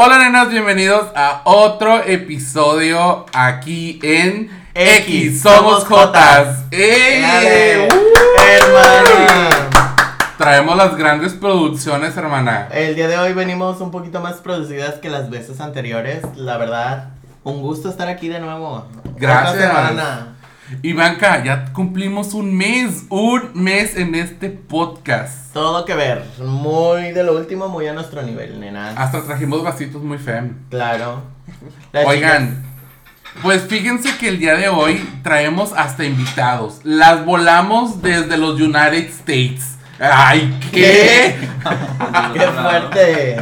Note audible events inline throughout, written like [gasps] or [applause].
Hola nenas, bienvenidos a otro episodio aquí en X, Somos Jotas. ¡Eh! ¡Uh! Hermana. Traemos las grandes producciones, hermana. El día de hoy venimos un poquito más producidas que las veces anteriores. La verdad, un gusto estar aquí de nuevo. Gracias. Otra semana. Ivanka, ya cumplimos un mes, un mes en este podcast. Todo que ver. Muy de lo último, muy a nuestro nivel, nena. Hasta trajimos vasitos muy fem. Claro. Las Oigan, pues fíjense que el día de hoy traemos hasta invitados. Las volamos desde los United States. ¡Ay, qué! ¡Qué [laughs] fuerte!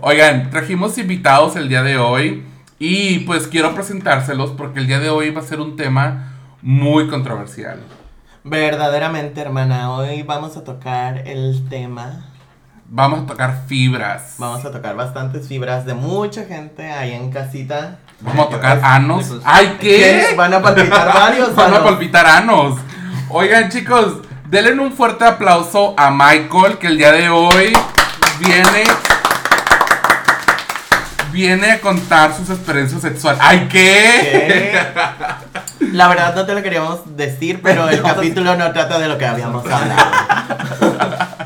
Oigan, trajimos invitados el día de hoy y pues quiero presentárselos porque el día de hoy va a ser un tema muy controversial. Verdaderamente, hermana, hoy vamos a tocar el tema. Vamos a tocar fibras. Vamos a tocar bastantes fibras de mucha gente ahí en casita. Vamos a tocar anos. ¡Ay, qué! Van a palpitar [laughs] varios. Van a palpitar anos. Oigan, chicos, denle un fuerte aplauso a Michael que el día de hoy viene. Viene a contar sus experiencias sexuales. ¡Ay, qué! ¿Qué? La verdad no te lo queríamos decir, pero el [laughs] capítulo no trata de lo que habíamos hablado. [laughs]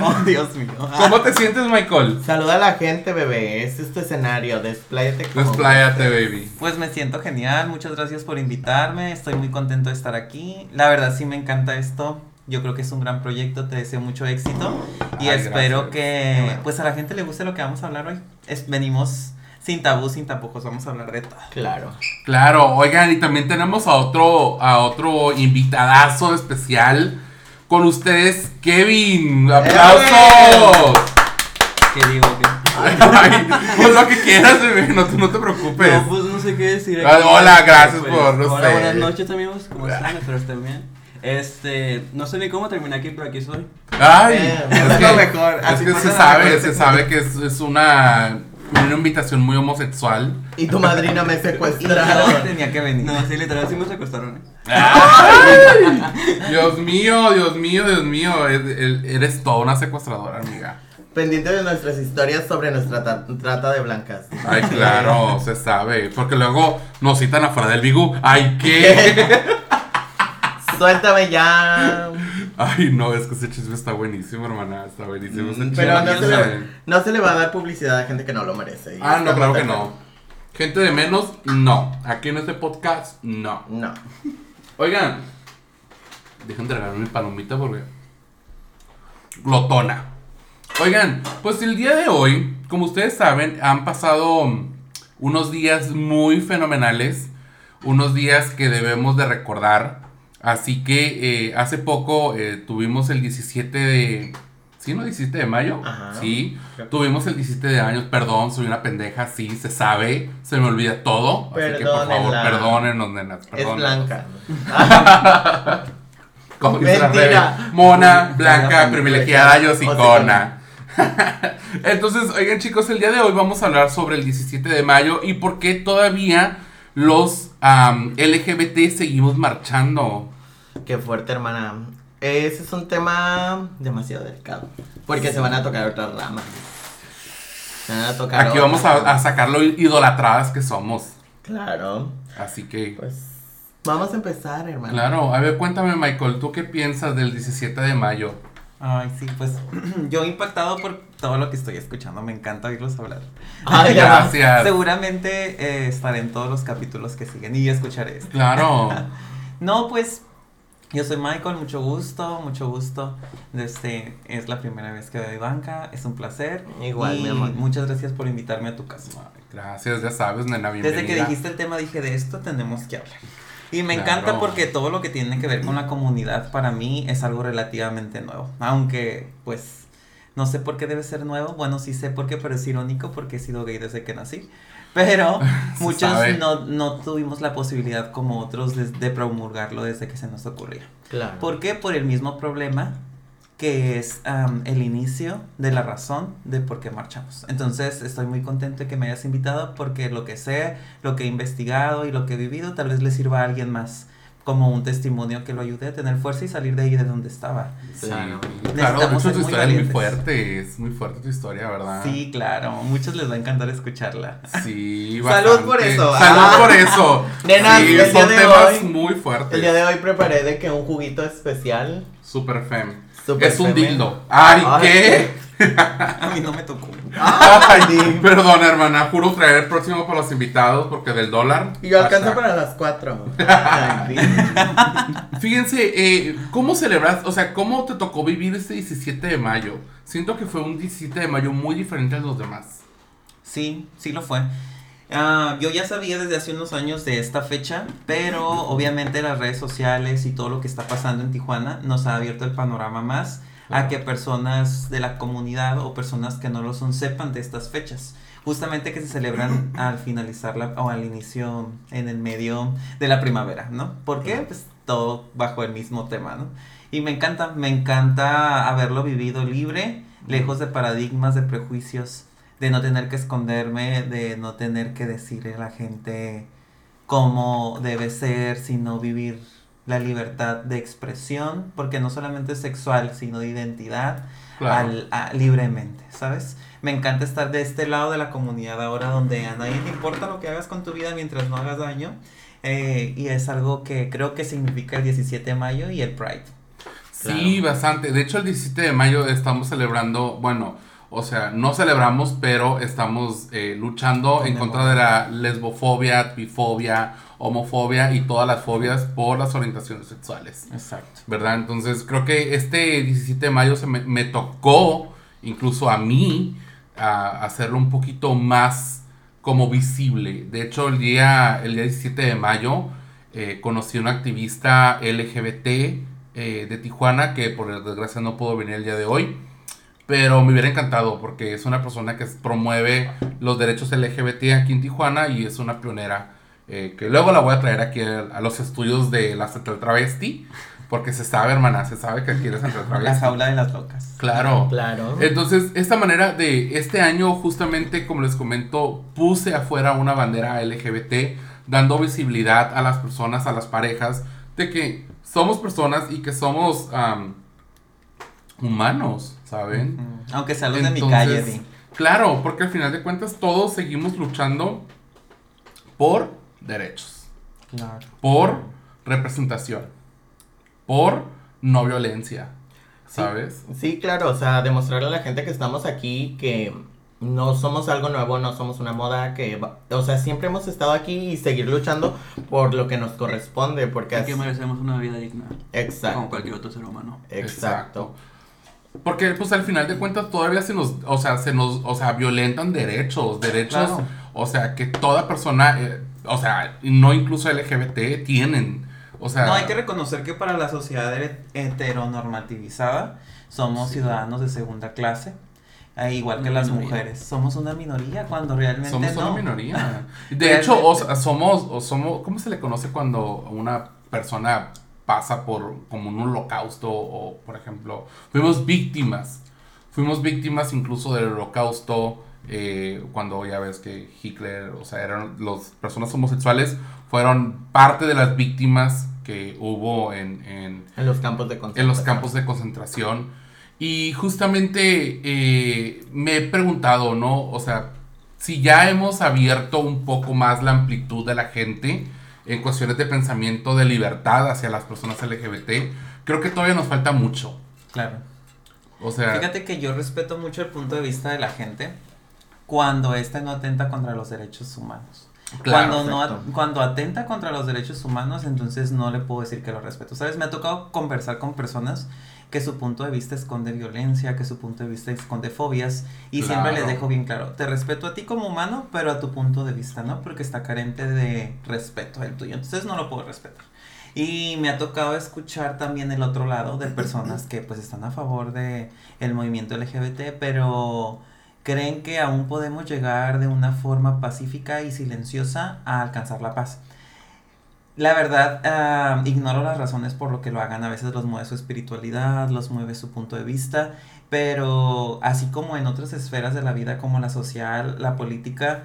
Oh, Dios mío. ¿Cómo te sientes, Michael? Saluda a la gente, bebé. Este es tu escenario. Despláyate como Despláyate, baby. Pues me siento genial, muchas gracias por invitarme, estoy muy contento de estar aquí. La verdad sí me encanta esto. Yo creo que es un gran proyecto, te deseo mucho éxito y Ay, espero gracias. que pues a la gente le guste lo que vamos a hablar hoy. Es- venimos sin tabú, sin tapujos, vamos a hablar de todo. Claro. Claro, oigan, y también tenemos a otro, a otro invitadazo especial con ustedes, Kevin. ¡Aplausos! ¿Qué digo? Pues lo que quieras, bebé, no, te preocupes. No, pues no sé qué decir. Ah, aquí. hola, gracias Pues, por, no Hola, sé. buenas noches amigos, ¿cómo están? Espero estén bien. Este, no sé ni cómo terminé aquí, pero aquí soy. Ay, Eh, es es que, lo mejor, es que se sabe, se sabe que es, es una, una invitación muy homosexual. Y tu madrina me [laughs] No, secuestraron. tenía que venir. No, sí, literal, sí me secuestraron. ¿eh? Ay, Dios mío, Dios mío, Dios mío, eres toda una secuestradora, amiga. Pendiente de nuestras historias sobre nuestra ta- trata de blancas. Ay, claro, [laughs] se sabe. Porque luego nos citan afuera del Bigú. Ay, ¿qué? [laughs] Suéltame ya. Ay, no, es que ese chisme está buenísimo, hermana. Está buenísimo. Mm. Pero no ¿quién se, le, no se le va a dar publicidad a gente que no lo merece. Ah, no, claro que no. Gente de menos, no. Aquí en este podcast, no. No. Oigan, dejen de regalarme mi palomita porque. Glotona. Oigan, pues el día de hoy, como ustedes saben, han pasado unos días muy fenomenales. Unos días que debemos de recordar. Así que eh, hace poco eh, tuvimos el 17 de. ¿Sí, no? 17 de mayo. Ajá. Sí. Tuvimos el 17 de años, perdón, soy una pendeja, sí, se sabe, se me olvida todo. Así que por favor, Perdónenla. perdónenos, nenas, Es perdónenos. blanca. [laughs] Como dice la Mentira. Mona, blanca, Blanca, privilegiada y hocicona. hocicona. Entonces, oigan chicos, el día de hoy vamos a hablar sobre el 17 de mayo y por qué todavía los am, LGBT seguimos marchando. Qué fuerte, hermana. Ese es un tema demasiado delicado. Porque se van a tocar otras ramas. Se van a tocar. Aquí vamos a, sacar lo idolatradas que somos. Claro. Así que, Pues. Vamos a empezar, hermana. claro, a ver, cuéntame Michael, ¿tú qué piensas del 17 de mayo? Ay, sí, pues [clears throat] yo impactado por todo lo que estoy escuchando, me encanta oírlos hablar. Ay. [laughs] Gracias. Seguramente eh, estaré en todos los capítulos que siguen y escucharé esto. Claro. [laughs] No, pues yo soy Michael, mucho gusto, mucho gusto. Este es la primera vez que doy banca, es un placer. Igual, y mi amor. Muchas gracias por invitarme a tu casa. Gracias, ya sabes, nena, bienvenida. Desde que dijiste el tema dije de esto tenemos que hablar. Y me Claro. encanta porque todo lo que tiene que ver con la comunidad para mí es algo relativamente nuevo. Aunque, pues, no sé por qué debe ser nuevo. Bueno, sí sé por qué, pero es irónico porque he sido gay desde que nací. Pero [laughs] muchos no, no tuvimos la posibilidad como otros de, de promulgarlo desde que se nos ocurría. Claro. ¿Por qué? Por el mismo problema que es am, el inicio de la razón de por qué marchamos. Entonces estoy muy contento de que me hayas invitado porque lo que sé, lo que he investigado y lo que he vivido tal vez le sirva a alguien más como un testimonio que lo ayude a tener fuerza y salir de ahí de donde estaba. Sí, Claro. claro, de hecho muy historia es muy fuerte, es muy fuerte tu historia, ¿verdad? Sí, claro, muchos les va a encantar escucharla. Sí, [laughs] Salud por bastante. eso, Salud ah. por eso. [laughs] Nenas, sí, el día son de temas hoy- muy fuertes. El día de hoy preparé de que un juguito especial. Super fem. Super es un fem. dildo. Ay, Ay, ¿qué? [laughs] A mí no me tocó. Ay, [laughs] Perdón, hermana, juro traer el próximo para los invitados porque del dólar. Y yo alcanzo para las 4. Ay, sí. Fíjense, eh, ¿cómo celebras? O sea, ¿cómo te tocó vivir este 17 de mayo? Siento que fue un 17 de mayo muy diferente a los demás. Sí, sí lo fue. Ah, yo ya sabía desde hace unos años de esta fecha, pero obviamente las redes sociales y todo lo que está pasando en Tijuana nos ha abierto el panorama más a que personas de la comunidad o personas que no lo son sepan de estas fechas. Justamente que se celebran [clears throat] al finalizar la, o al inicio, en el medio de la primavera, ¿no? ¿Por qué? Pues todo bajo el mismo tema, ¿no? Y me encanta, me encanta haberlo vivido libre, lejos de paradigmas, de prejuicios, de no tener que esconderme, de no tener que decirle a la gente cómo debe ser, sino vivir la libertad de expresión, porque no solamente es sexual, sino de identidad, Claro. al- a- libremente, ¿sabes? Me encanta estar de este lado de la comunidad ahora donde a nadie te importa lo que hagas con tu vida mientras no hagas daño. eh, y es algo que creo que significa el 17 de mayo y el Pride. Sí, bastante. De hecho, el 17 de mayo estamos celebrando, bueno, o sea, no celebramos, pero estamos eh, luchando en contra de la lesbofobia, bifobia, homofobia y todas las fobias por las orientaciones sexuales. Exacto. ¿Verdad? Entonces creo que este 17 de mayo se me, me tocó, incluso a mí, a hacerlo un poquito más como visible. De hecho, el día, el día 17 de mayo eh, conocí a una activista LGBT eh, de Tijuana que por desgracia no pudo venir el día de hoy. Pero me hubiera encantado porque es una persona que promueve los derechos LGBT aquí en Tijuana y es una pionera. Eh, que luego la voy a traer aquí a, a los estudios de la Central Travesti. Porque se sabe, hermana, se sabe que aquí es Central La Travesti. jaula de las locas. Claro. Claro. Entonces, esta manera de este año, justamente como les comento, puse afuera una bandera LGBT, dando visibilidad a las personas, a las parejas, de que somos personas y que somos humanos, ¿saben? Aunque sea los de mi calle, Di. Claro, porque al final de cuentas todos seguimos luchando por derechos, Claro. por representación, por no violencia, ¿sabes? Sí, claro, o sea, demostrarle a la gente que estamos aquí que no somos algo nuevo, no somos una moda, que, va- o sea, siempre hemos estado aquí y seguir luchando por lo que nos corresponde, porque Que así- merecemos una vida digna. Como Exacto, cualquier otro ser humano. exacto. Porque pues al final de cuentas todavía se nos, o sea, se nos, o sea, violentan derechos, derechos, Claro. o sea, que toda persona, eh, o sea, no incluso LGBT tienen, o sea, No, hay que reconocer que para la sociedad he- heteronormativizada somos ciudadanos de segunda clase, eh, igual que Una las minoría. mujeres. Somos una minoría cuando realmente somos no. una minoría. [laughs] De hecho, o sea, somos, o somos, ¿cómo se le conoce cuando una persona pasa por como un holocausto o, por ejemplo, fuimos víctimas, fuimos víctimas incluso del holocausto eh, cuando ya ves que Hitler, o sea, eran las personas homosexuales fueron parte de las víctimas que hubo en, en, En los campos de concentración. en los campos de concentración. Y justamente eh, me he preguntado, ¿no? O sea, si ya hemos abierto un poco más la amplitud de la gente en cuestiones de pensamiento de libertad hacia las personas LGBT, creo que todavía nos falta mucho. Claro. O sea, Fíjate que yo respeto mucho el punto de vista de la gente cuando éste no atenta contra los derechos humanos. claro, cuando, no, cuando atenta contra los derechos humanos, entonces no le puedo decir que lo respeto. ¿Sabes? Me ha tocado conversar con personas que su punto de vista esconde violencia, que su punto de vista esconde fobias, y siempre les Claro. dejo bien claro, te respeto a ti como humano, pero a tu punto de vista, ¿no? Porque está carente de respeto el tuyo, entonces no lo puedo respetar. Y me ha tocado escuchar también el otro lado de personas que pues están a favor de el movimiento LGBT, pero creen que aún podemos llegar de una forma pacífica y silenciosa a alcanzar la paz. La verdad, ah, ignoro las razones por lo que lo hagan. A veces los mueve su espiritualidad, los mueve su punto de vista, pero así como en otras esferas de la vida, como la social, la política,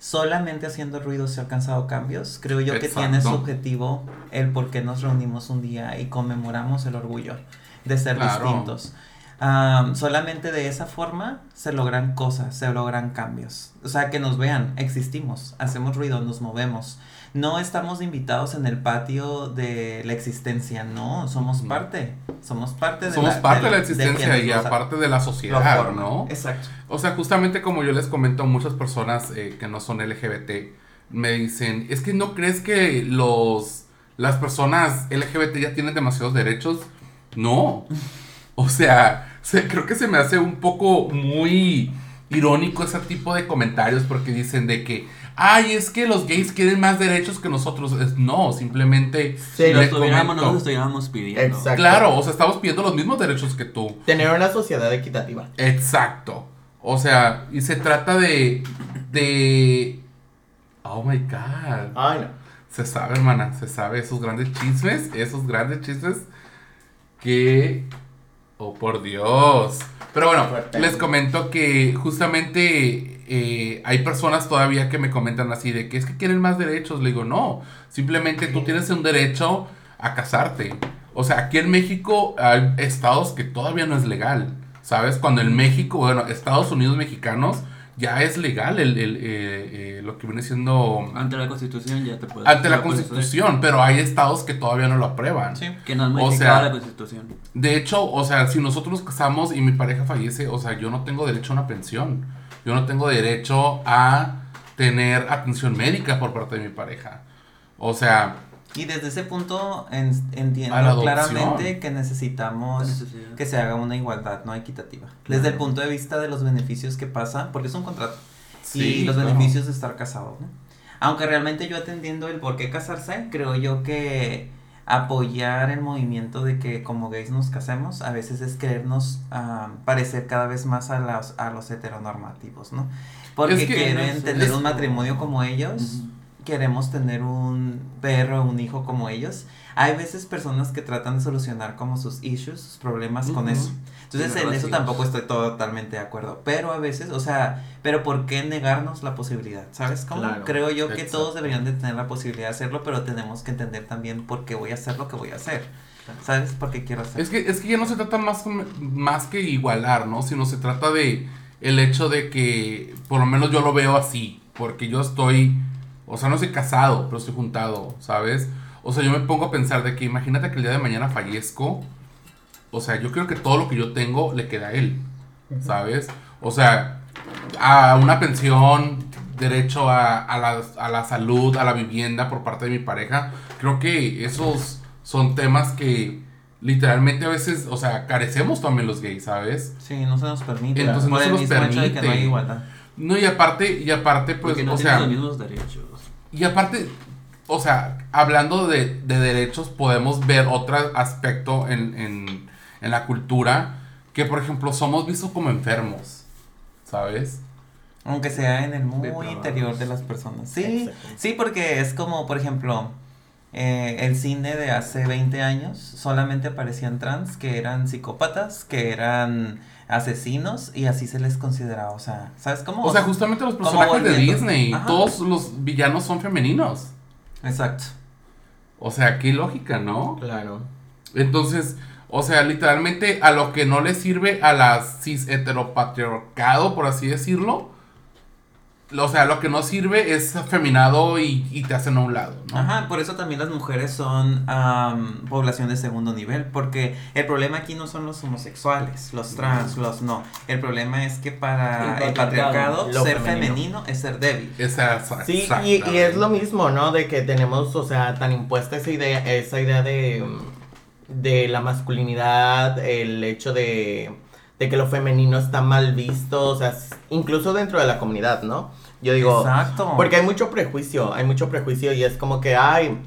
solamente haciendo ruido se ha alcanzado cambios. Creo yo que tiene su objetivo el por qué nos reunimos un día y conmemoramos el orgullo de ser Claro. distintos. Am, solamente de esa forma se logran cosas, se logran cambios. O sea, que nos vean, existimos, hacemos ruido, nos movemos. No estamos invitados en el patio de la existencia, no, somos parte, somos parte de Somos la, parte de la existencia quienes y nos- aparte de la sociedad. ¿no? Exacto. O sea, justamente como yo les comento a muchas personas eh, que no son LGBT, me dicen, es que no crees que los las personas LGBT ya tienen demasiados derechos. No. O sea, se- creo que se me hace un poco muy irónico ese tipo de comentarios porque dicen de que, ay, es que los gays quieren más derechos que nosotros. Es- no, simplemente... Sí, Si lo le estuviéramos, comento. no lo estuviéramos pidiendo. Exacto. Claro, o sea, estamos pidiendo los mismos derechos que tú. Tener una sociedad equitativa. Exacto. O sea, y se trata de. de. Oh my god. Ay, no. Se sabe, hermana, se sabe esos grandes chismes, esos grandes chismes que. Oh, por Dios. Pero bueno, les comento que justamente eh, hay personas todavía que me comentan así de que es que quieren más derechos. Le digo, no, simplemente tú tienes un derecho a casarte. O sea, aquí en México hay estados que todavía no es legal. ¿Sabes? Cuando en México, bueno, Estados Unidos mexicanos ya es legal el, el, eh, eh, lo que viene siendo Ante la constitución ya te puedes. ante la constitución, pero hay estados que todavía no lo aprueban. Sí. Que no han O modificado sea, la constitución. De hecho, o sea, si nosotros nos casamos y mi pareja fallece, o sea, yo no tengo derecho a una pensión. Yo no tengo derecho a tener atención médica por parte de mi pareja. O sea, Y desde ese punto en- entiendo claramente que necesitamos que se haga una igualdad no equitativa. Desde el punto de vista de los beneficios que pasa, porque es un contrato. sí, y los claro. beneficios de estar casado, ¿no? Aunque realmente yo atendiendo el por qué casarse, creo yo que apoyar el movimiento de que como gays nos casemos a veces es querernos ah, parecer cada vez más a los, a los heteronormativos, ¿no? Porque Es que quieren es- tener es- un matrimonio como ellos, Ujú. Queremos tener un perro, un hijo como ellos. Hay veces personas que tratan de solucionar como sus issues, sus problemas con eso. Entonces Sí, en eso tampoco estoy totalmente de acuerdo. Pero a veces, o sea, pero ¿por qué negarnos la posibilidad? ¿Sabes cómo? Claro, Creo yo que exacto. todos deberían de tener la posibilidad de hacerlo, pero tenemos que entender también por qué voy a hacer lo que voy a hacer. ¿Sabes? Por qué quiero hacer. Es que, es que ya no se trata más, más que igualar, ¿no? Sino se trata de el hecho de que, por lo menos yo lo veo así, porque yo estoy, o sea, no estoy casado, pero estoy juntado, ¿sabes? O sea, yo me pongo a pensar de que imagínate que el día de mañana fallezco, o sea, yo creo que todo lo que yo tengo le queda a él, ¿sabes? O sea, a una pensión, derecho a, a, la, a la salud, a la vivienda por parte de mi pareja, creo que esos son temas que literalmente a veces, o sea, carecemos también los gays, ¿sabes? Sí, no se nos permite. Entonces, no se nos de que no hay permite. igualdad. No, y aparte, y aparte, pues, Porque no o tienen sea, los mismos derechos. Y aparte, o sea, hablando de, de derechos, podemos ver otro aspecto en, en, en la cultura, que por ejemplo somos vistos como enfermos, ¿sabes? Aunque sea en el muy interior de las personas. Sí, sí, porque es como, por ejemplo, eh, el cine de hace 20 años solamente aparecían trans que eran psicópatas, que eran asesinos y así se les consideraba. O sea, ¿sabes cómo? O sea, justamente los personajes de. Disney, Ajá. todos los villanos son femeninos. Exacto. O sea, qué lógica, ¿no? Claro. Entonces, o sea, literalmente a lo que no le sirve a la cis heteropatriarcado, por así decirlo. O sea, lo que no sirve es afeminado y, y te hacen a un lado, ¿no? Ajá, por eso también las mujeres son am, población de segundo nivel, porque el problema aquí no son los homosexuales, los trans, los no. El problema es que para El el patriarcado, ser femenino. femenino es ser débil. Esa- Sí, y, y es lo mismo, ¿no? De que tenemos, o sea, tan impuesta esa idea, esa idea de, mm, de la masculinidad, el hecho de, de que lo femenino está mal visto, o sea, incluso dentro de la comunidad, ¿no? Yo digo, Exacto. porque hay mucho prejuicio, hay mucho prejuicio y es como que, ay,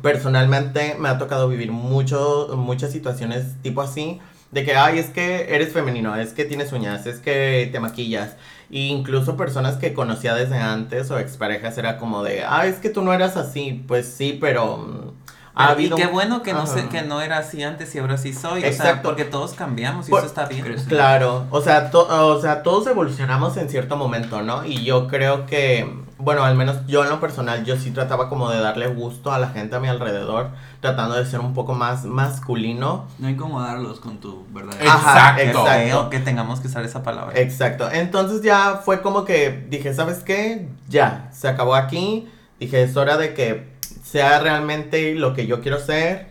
personalmente me ha tocado vivir mucho, muchas situaciones tipo así, de que, ay, es que eres femenino, es que tienes uñas, es que te maquillas. E incluso personas que conocía desde antes o exparejas era como de, ay, es que tú no eras así, pues sí, pero... ha y habido qué bueno que no, sé, que no era así antes y ahora sí soy. O sea, Exacto. porque todos cambiamos y Por- eso está bien. Claro, o sea, to- o sea, todos evolucionamos en cierto momento, ¿no? Y yo creo que, bueno, al menos yo en lo personal, yo sí trataba como de darle gusto a la gente a mi alrededor, tratando de ser un poco más masculino. No incomodarlos con tu verdad. Ajá, Exacto. Exacto. que tengamos que usar esa palabra. Exacto. Entonces ya fue como que dije, ¿sabes qué? Ya, se acabó aquí. Dije, es hora de que sea realmente lo que yo quiero ser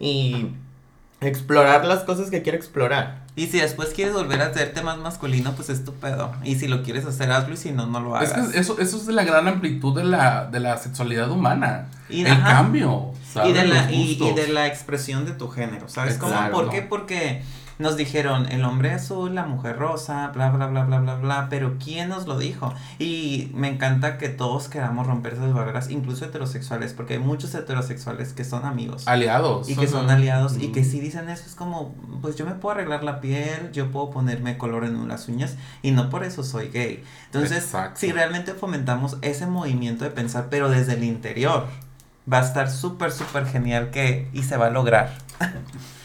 y explorar las cosas que quiero explorar. Y si después quieres volver a hacerte más masculino, pues es tu pedo. Y si lo quieres hacer, hazlo y si no, no lo Es hagas. que eso, eso es de la gran amplitud de la, de la sexualidad humana. Y- el ajá. cambio. ¿sabes? y, de la, y, y de la expresión de tu género, ¿sabes cómo? ¿Por qué? Porque nos dijeron el hombre azul, la mujer rosa, bla, bla, bla, bla, bla, bla, pero ¿quién nos lo dijo? Y me encanta que todos queramos romper esas barreras, incluso heterosexuales, porque hay muchos heterosexuales que son amigos. Aliados. Y que son aliados y que Ujú. si dicen eso es como, pues yo me puedo arreglar la piel, yo puedo ponerme color en las uñas y no por eso soy gay. Entonces, Exacto. si realmente fomentamos ese movimiento de pensar, pero desde el interior, va a estar súper, súper genial que y se va a lograr.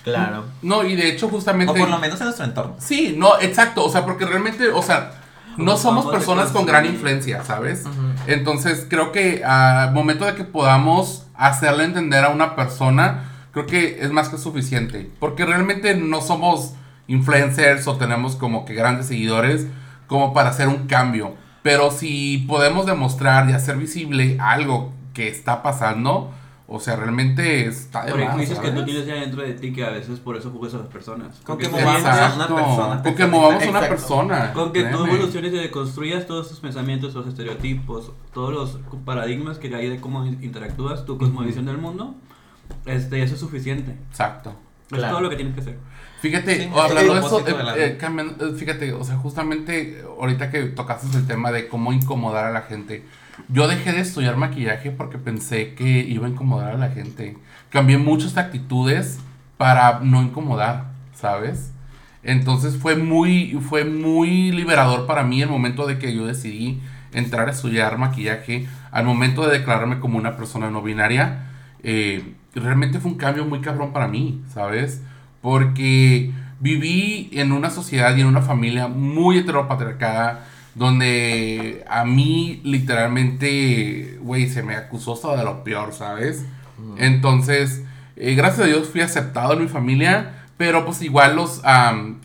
Claro. [laughs] No, y de hecho, justamente. O por lo menos en nuestro entorno. Sí, no, exacto. O sea, porque realmente, o sea, no somos personas con gran influencia, ¿sabes? Entonces, creo que al momento de que podamos hacerle entender a una persona, creo que es más que suficiente. Porque realmente no somos influencers o tenemos como que grandes seguidores como para hacer un cambio. Pero si podemos demostrar y hacer visible algo que está pasando, o sea, realmente está de más, Prejuicios que tú tienes ya dentro de ti que a veces por eso juzgas a las personas. Con Porque que movamos a una persona. Con que movamos a una persona. Con que tú evoluciones y deconstruyas todos tus pensamientos, los estereotipos, todos los paradigmas que hay de cómo interactúas, tu cosmovisión del mundo, este, eso es suficiente. Exacto. Es Claro. todo lo que tienes que hacer. Fíjate, Sí, o hablando de eso, eh, eh, eh, fíjate, o sea, justamente ahorita que tocaste el tema de cómo incomodar a la gente, yo dejé de estudiar maquillaje porque pensé que iba a incomodar a la gente. Cambié muchas actitudes para no incomodar, ¿sabes? Entonces fue muy, fue muy liberador para mí el momento de que yo decidí entrar a estudiar maquillaje, al momento de declararme como una persona no binaria, eh, realmente fue un cambio muy cabrón para mí, ¿sabes? Porque viví en una sociedad y en una familia muy heteropatriarcada, donde a mí literalmente, güey, se me acusó hasta de lo peor, ¿sabes? Entonces, eh, gracias a Dios fui aceptado en mi familia, pero pues igual los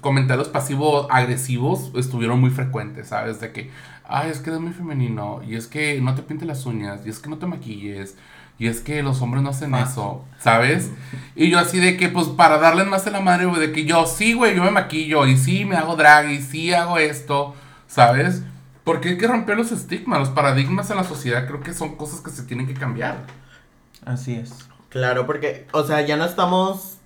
comentarios pasivo-agresivos estuvieron muy frecuentes, ¿sabes? De que, ay, es que eres muy femenino, y es que no te pintes las uñas, y es que no te maquilles, y es que los hombres no hacen eso, ¿sabes? Y yo así de que, pues, para darles más a la madre, güey, de que yo, sí, güey, yo me maquillo, y sí, me hago drag, y sí hago esto, ¿sabes? Porque hay que romper los estigmas, los paradigmas en la sociedad, creo que son cosas que se tienen que cambiar. Así es. Claro, porque, o sea, ya no estamos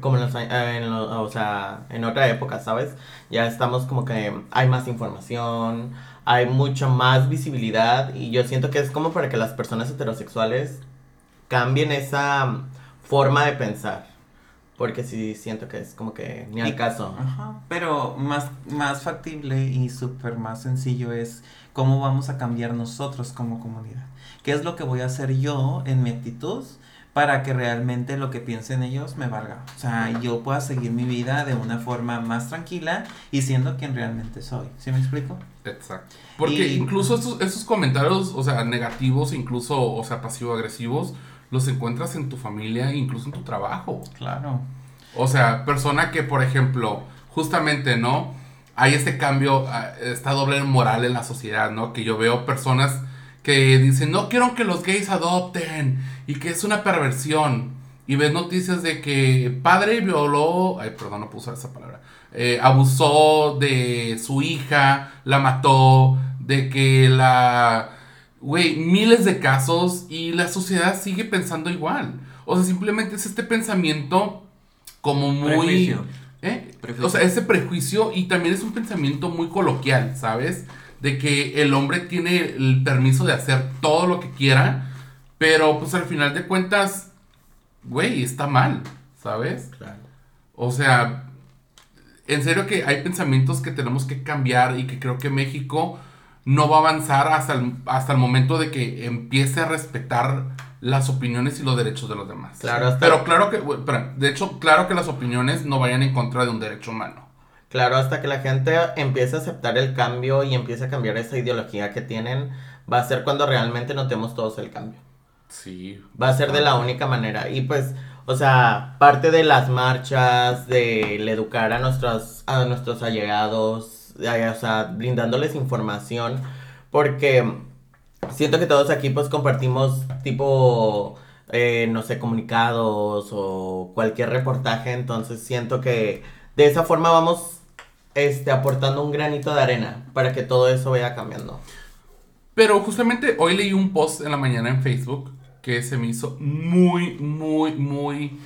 como en, los en lo- o sea, en otra época, ¿sabes? Ya estamos como que hay más información, hay mucha más visibilidad y yo siento que es como para que las personas heterosexuales cambien esa forma de pensar. Porque sí siento que es como que ni al Y- caso. Ajá, pero más, más factible y súper más sencillo es cómo vamos a cambiar nosotros como comunidad. ¿Qué es lo que voy a hacer yo en mi actitud para que realmente lo que piensen ellos me valga? O sea, yo pueda seguir mi vida de una forma más tranquila y siendo quien realmente soy. ¿Sí me explico? Exacto. Porque Y- incluso estos, esos comentarios, o sea, negativos, incluso, o sea, pasivo-agresivos, los encuentras en tu familia, incluso en tu trabajo. Claro. O sea, persona que, por ejemplo, justamente, ¿no? Hay este cambio, ah, esta doble moral en la sociedad, ¿no? Que yo veo personas que dicen, no quiero que los gays adopten y que es una perversión. Y ves noticias de que padre violó, ay, perdón, no usar esa palabra, eh, abusó de su hija, la mató, de que la... Güey, miles de casos y la sociedad sigue pensando igual. O sea, simplemente es este pensamiento como muy... Prejuicio. ¿Eh? Prejuicio. O sea, ese prejuicio y también es un pensamiento muy coloquial, ¿sabes? De que el hombre tiene el permiso de hacer todo lo que quiera, pero pues al final de cuentas, güey, está mal, ¿sabes? Claro. O sea, en serio que hay pensamientos que tenemos que cambiar y que creo que México no va a avanzar hasta el, hasta el momento de que empiece a respetar las opiniones y los derechos de los demás. Claro, hasta- Pero claro que, de hecho, claro que las opiniones no vayan en contra de un derecho humano. Claro, hasta que la gente empiece a aceptar el cambio y empiece a cambiar esa ideología que tienen, va a ser cuando realmente notemos todos el cambio. Sí. Va a ser de la única manera. Y pues, o sea, parte de las marchas, de el educar a nuestros, a nuestros allegados, de- o sea, brindándoles información, porque siento que todos aquí pues compartimos tipo, eh, no sé, comunicados o cualquier reportaje, entonces siento que de esa forma vamos este, aportando un granito de arena para que todo eso vaya cambiando. Pero justamente hoy leí un post en la mañana en Facebook que se me hizo muy, muy, muy...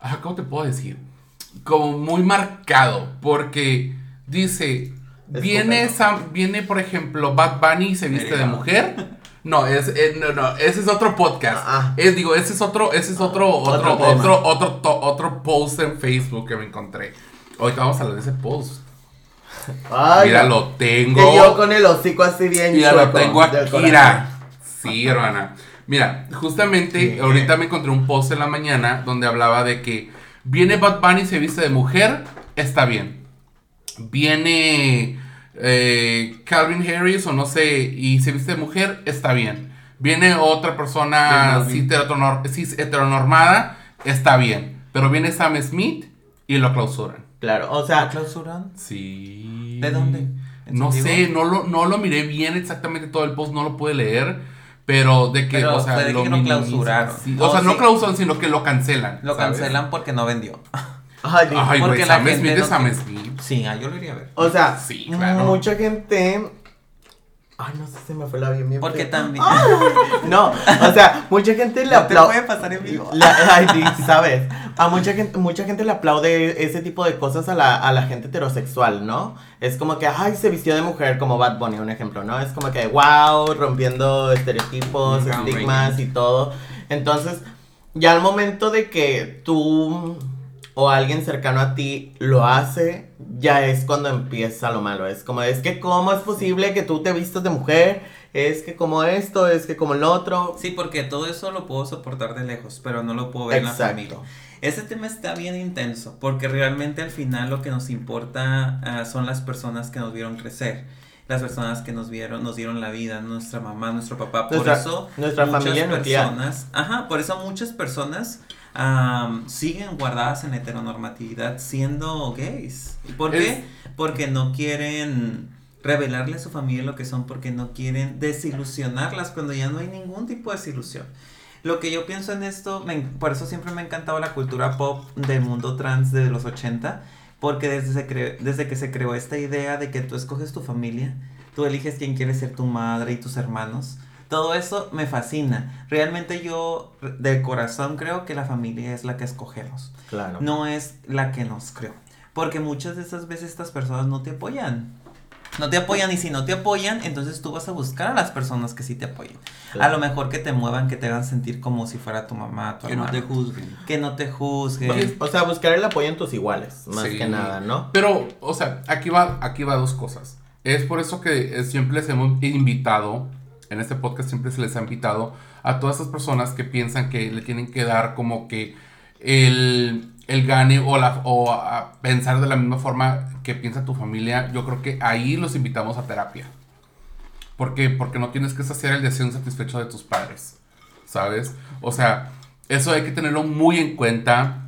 ah, ¿Cómo te puedo decir? Como muy marcado. Porque dice, viene. Sam- viene por ejemplo, Bad Bunny y se viste de mujer. No, es, eh, no, no, ese es otro podcast. Ah. Es, digo, ese es otro, ese es otro, otro, Otro otro, otro, to- otro post en Facebook que me encontré. Ahorita vamos a hablar de ese post. Ay, Mira, lo tengo. Que yo con el hocico así bien Mira, lo tengo aquí, mira. Sí, hermana. Mira, justamente Sí. ahorita me encontré un post en la mañana donde hablaba de que viene Bad Bunny y se viste de mujer, está bien. Viene eh, Calvin Harris o no sé, y se viste de mujer, está bien. Viene otra persona cis heteronor- cis heteronormada, está bien. Pero viene Sam Smith y lo clausuran. Claro, o ¿La sea, clausuran? Sí. ¿De dónde? ¿En No sé, no lo, no lo miré bien exactamente todo el post, no lo pude leer. Pero de que, Pero o sea, de lo que clausuraron. sí. Oh, O sea, no clausuran, sino que lo cancelan. Lo ¿sabes? cancelan porque no vendió. Ay, Porque güey, la Sam gente Smith no es Sam Smith. Sí, ah, yo lo iría a ver. o sea, Sí, claro. mucha gente. Ay, no sé, se me fue la bien bien. Porque también. No, o sea, mucha gente le [laughs] No aplaude. puede pasar en vivo. ay, sí, sabes. A mucha gente, mucha gente le aplaude ese tipo de cosas a la, a la gente heterosexual, ¿no? Es como que, ay, se vistió de mujer, como Bad Bunny, un ejemplo, ¿no? Es como que, wow, rompiendo estereotipos, estigmas y todo. Entonces, ya al momento de que tú o alguien cercano a ti lo hace, ya es cuando empieza lo malo. Es como, es que, ¿cómo es posible que tú te vistas de mujer? Es que como esto, es que como el otro. Sí, porque todo eso lo puedo soportar de lejos, pero no lo puedo ver en la familia. Exacto. Ese tema está bien intenso, porque realmente al final lo que nos importa ah, son las personas que nos vieron crecer, las personas que nos vieron, nos dieron la vida, nuestra mamá, nuestro papá. Por Nuestra- eso nuestra muchas familia nuclear. personas, ajá, por eso muchas personas siguen guardadas en heteronormatividad siendo gays. ¿Por Es- qué? Porque no quieren revelarle a su familia lo que son, porque no quieren desilusionarlas cuando ya no hay ningún tipo de desilusión. Lo que yo pienso en esto, me por eso siempre me ha encantado la cultura pop del mundo trans de los 80, porque desde, se cre- desde que se creó esta idea de que tú escoges tu familia, tú eliges quién quiere ser tu madre y tus hermanos, todo eso me fascina. Realmente yo de corazón creo que la familia es la que escogemos, Claro. no es la que nos creó. Porque muchas de esas veces estas personas no te apoyan. No te apoyan y si no te apoyan, entonces tú vas a buscar a las personas que sí te apoyen. A lo mejor que te muevan, que te hagan sentir como si fuera tu mamá, tu Que no te juzguen. Que no te juzguen. O sea, buscar el apoyo en tus iguales, más Sí. que nada, ¿no? Pero, o sea, aquí va, aquí va dos cosas. Es por eso que siempre les hemos invitado, en este podcast siempre se les ha invitado a todas esas personas que piensan que le tienen que dar como que el, el gane o, la, o a pensar de la misma forma que piensa tu familia. Yo creo que ahí los invitamos a terapia. ¿Por qué? Porque no tienes que saciar el deseo insatisfecho de tus padres, ¿sabes? O sea, eso hay que tenerlo muy en cuenta.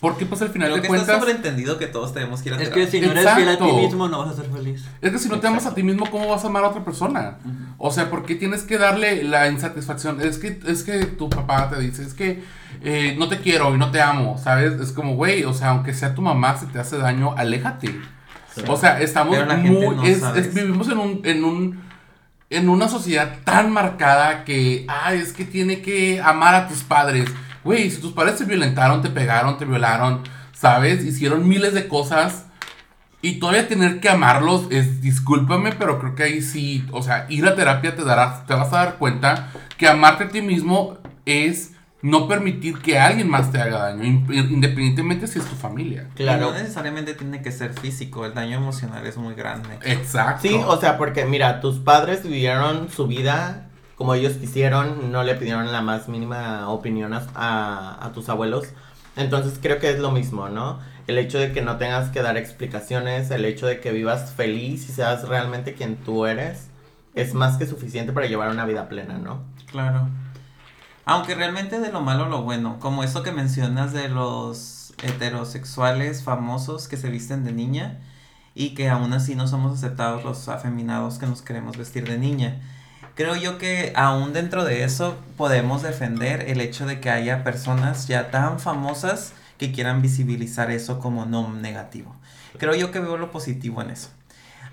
Porque pues al final Creo de que cuentas... está sobreentendido que todos tenemos que ir a Es que si no eres fiel a ti mismo, no vas a ser feliz. Es que si no te amas a ti mismo, ¿cómo vas a amar a otra persona? O sea, ¿por qué tienes que darle la insatisfacción? Es que, es que tu papá te dice, es que eh, no te quiero y no te amo, ¿sabes? Es como, güey, o sea, aunque sea tu mamá, si te hace daño, aléjate. O sea, estamos muy... no es- es- vivimos en un... En un en una sociedad tan marcada que, ah, es que tiene que amar a tus padres. Güey, si tus padres te violentaron, te pegaron, te violaron, ¿sabes? Hicieron miles de cosas. Y todavía tener que amarlos es, discúlpame, pero creo que ahí sí, o sea, ir a terapia te darás, te vas a dar cuenta que amarte a ti mismo es no permitir que alguien más te haga daño, in- independientemente si es tu familia. Y Claro. no necesariamente tiene que ser físico, el daño emocional es muy grande. Exacto. Sí, o sea, porque mira, tus padres vivieron su vida como ellos quisieron, no le pidieron la más mínima opinión a, a- a tus abuelos. Entonces creo que es lo mismo, ¿no? el hecho de que no tengas que dar explicaciones, el hecho de que vivas feliz y seas realmente quien tú eres, es más que suficiente para llevar una vida plena, ¿no? Claro. Aunque realmente de lo malo lo bueno, como eso que mencionas de los heterosexuales famosos que se visten de niña y que aún así no somos aceptados los afeminados que nos queremos vestir de niña. Creo yo que aún dentro de eso podemos defender el hecho de que haya personas ya tan famosas que quieran visibilizar eso como no negativo. Creo yo que veo lo positivo en eso.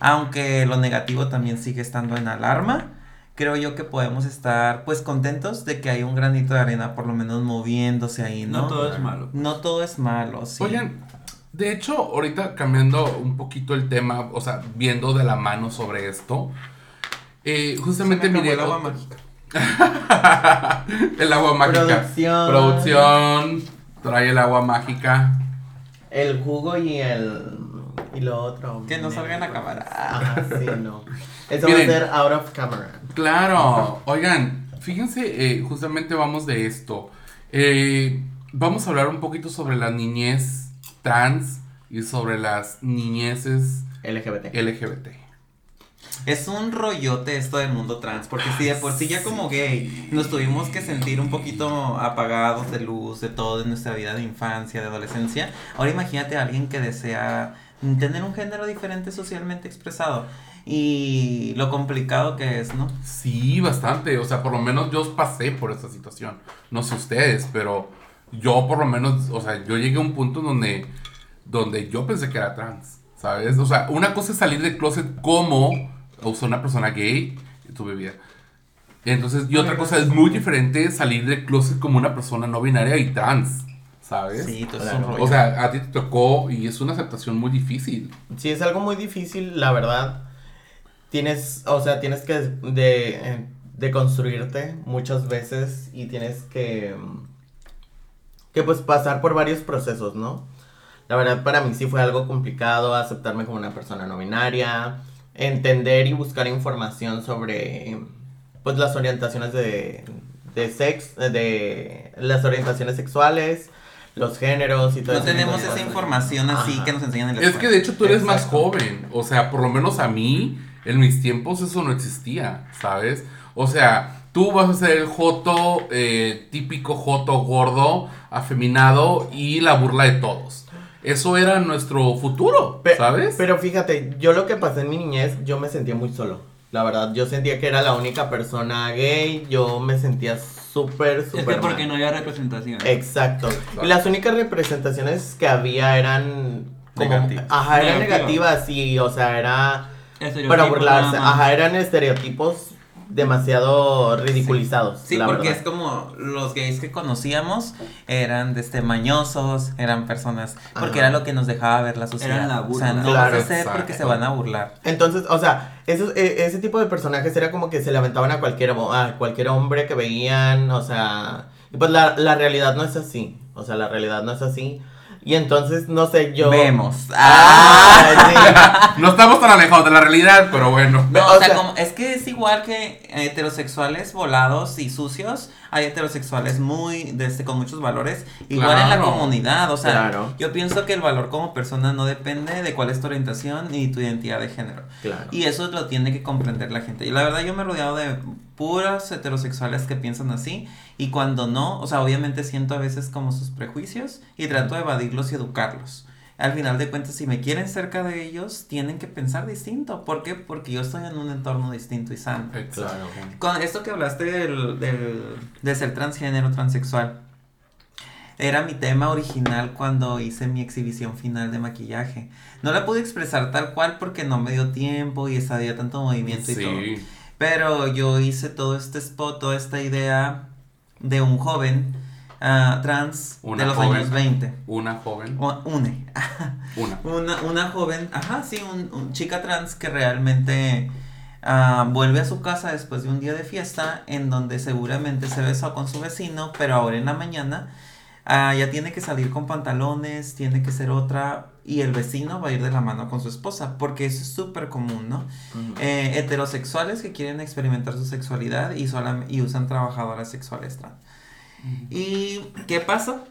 Aunque lo negativo también sigue estando en alarma, creo yo que podemos estar pues contentos de que hay un granito de arena por lo menos moviéndose ahí, ¿no? No todo es malo. No todo es malo, sí. Oigan, de hecho, ahorita cambiando un poquito el tema, o sea, viendo de la mano sobre esto, eh, justamente miré el agua mágica. [laughs] el agua mágica. Producción. Producción. Trae el agua mágica. El jugo y el... y lo otro. Que no salga en la cámara. Ajá, sí, no. [laughs] Eso Miren. va a ser out of camera. Claro. Oigan, fíjense, eh, justamente vamos de esto. Eh, vamos a hablar un poquito sobre la niñez trans y sobre las niñeces LGBT. LGBT. Es un rollote esto del mundo trans, porque si de por sí ya como gay nos tuvimos que sentir un poquito apagados de luz de todo en nuestra vida de infancia, de adolescencia, ahora imagínate a alguien que desea tener un género diferente socialmente expresado y lo complicado que es, ¿no? Sí, bastante. O sea, por lo menos yo pasé por esta situación. No sé ustedes, pero yo por lo menos, o sea, yo llegué a un punto donde, donde yo pensé que era trans, ¿sabes? O sea, una cosa es salir del closet como o sea, una persona gay en tu vida. Entonces, y otra cosa es muy diferente salir del closet como una persona no binaria y trans, ¿sabes? Sí, todo es Claro. un rollo. O sea, a ti te tocó y es una aceptación muy difícil. Sí, es algo muy difícil, la verdad. Tienes, o sea, tienes que de, eh, de construirte muchas veces y tienes que, que pues pasar por varios procesos, ¿no? La verdad para mí sí fue algo complicado aceptarme como una persona no binaria, entender y buscar información sobre pues las orientaciones de, de sex, de las orientaciones sexuales, los géneros y todo no ese tipo tenemos esa cosas. información así Ajá. que nos enseñan en la Es que de hecho tú eres más joven. O sea, por lo menos a mí, en mis tiempos eso no existía, ¿sabes? O sea, tú vas a ser el joto, eh, típico joto gordo, afeminado y la burla de todos. Eso era nuestro futuro, ¿sabes? Pero fíjate, yo lo que pasé en mi niñez, yo me sentía muy solo. La verdad, yo sentía que era la única persona gay, yo me sentía súper, Es súper que porque mal. no había representación. Exacto. Y las únicas representaciones que había eran como, Negativas. ajá, eran Negativas. y, o sea, era para Estereotipos burlarse. Ajá, eran estereotipos demasiado ridiculizados. Sí, la porque verdad. es como los gays que conocíamos eran este mañosos, eran personas, porque Ajá. era lo que nos dejaba ver la sociedad. Eran la o sea, burla. no Claro. vas a hacer porque se van a burlar. Entonces, o sea, esos, e- ese tipo de personajes era como que se le aventaban a cualquier, a cualquier hombre que veían, o sea, y pues la, la realidad no es así, o sea, la realidad no es así. Y entonces, no sé, yo... Vemos. Ah, No estamos tan alejados de la realidad, pero bueno. No, O o sea, sea- como- es que es igual que heterosexuales volados y sucios. Hay heterosexuales muy, de este, con muchos valores. Igual en la comunidad. O sea, Claro. yo pienso que el valor como persona no depende de cuál es tu orientación ni tu identidad de género. claro. Y eso lo tiene que comprender la gente. Y la verdad yo me he rodeado de puras heterosexuales que piensan así. Y cuando no, o sea, obviamente siento a veces como sus prejuicios y trato de evadirlos y educarlos. Al final de cuentas, si me quieren cerca de ellos, tienen que pensar distinto. ¿Por qué? Porque yo estoy en un entorno distinto y sano. Exacto. Con esto que hablaste del, del- de ser transgénero, transexual, era mi tema original cuando hice mi exhibición final de maquillaje. No la pude expresar tal cual porque no me dio tiempo y había tanto movimiento y todo. Pero yo hice todo este spot, toda esta idea de un joven ah, trans Una de los joven. años 20. Una joven. O- Une. [laughs] Una. Una, una joven, ajá, sí, un, un chica trans que realmente ah, vuelve a su casa después de un día de fiesta en donde seguramente se besó con su vecino, pero ahora en la mañana ah, ya tiene que salir con pantalones, tiene que ser otra y el vecino va a ir de la mano con su esposa, porque eso es súper común, ¿no? Eh, heterosexuales que quieren experimentar su sexualidad y usan trabajadoras sexuales trans. ¿Y qué pasa?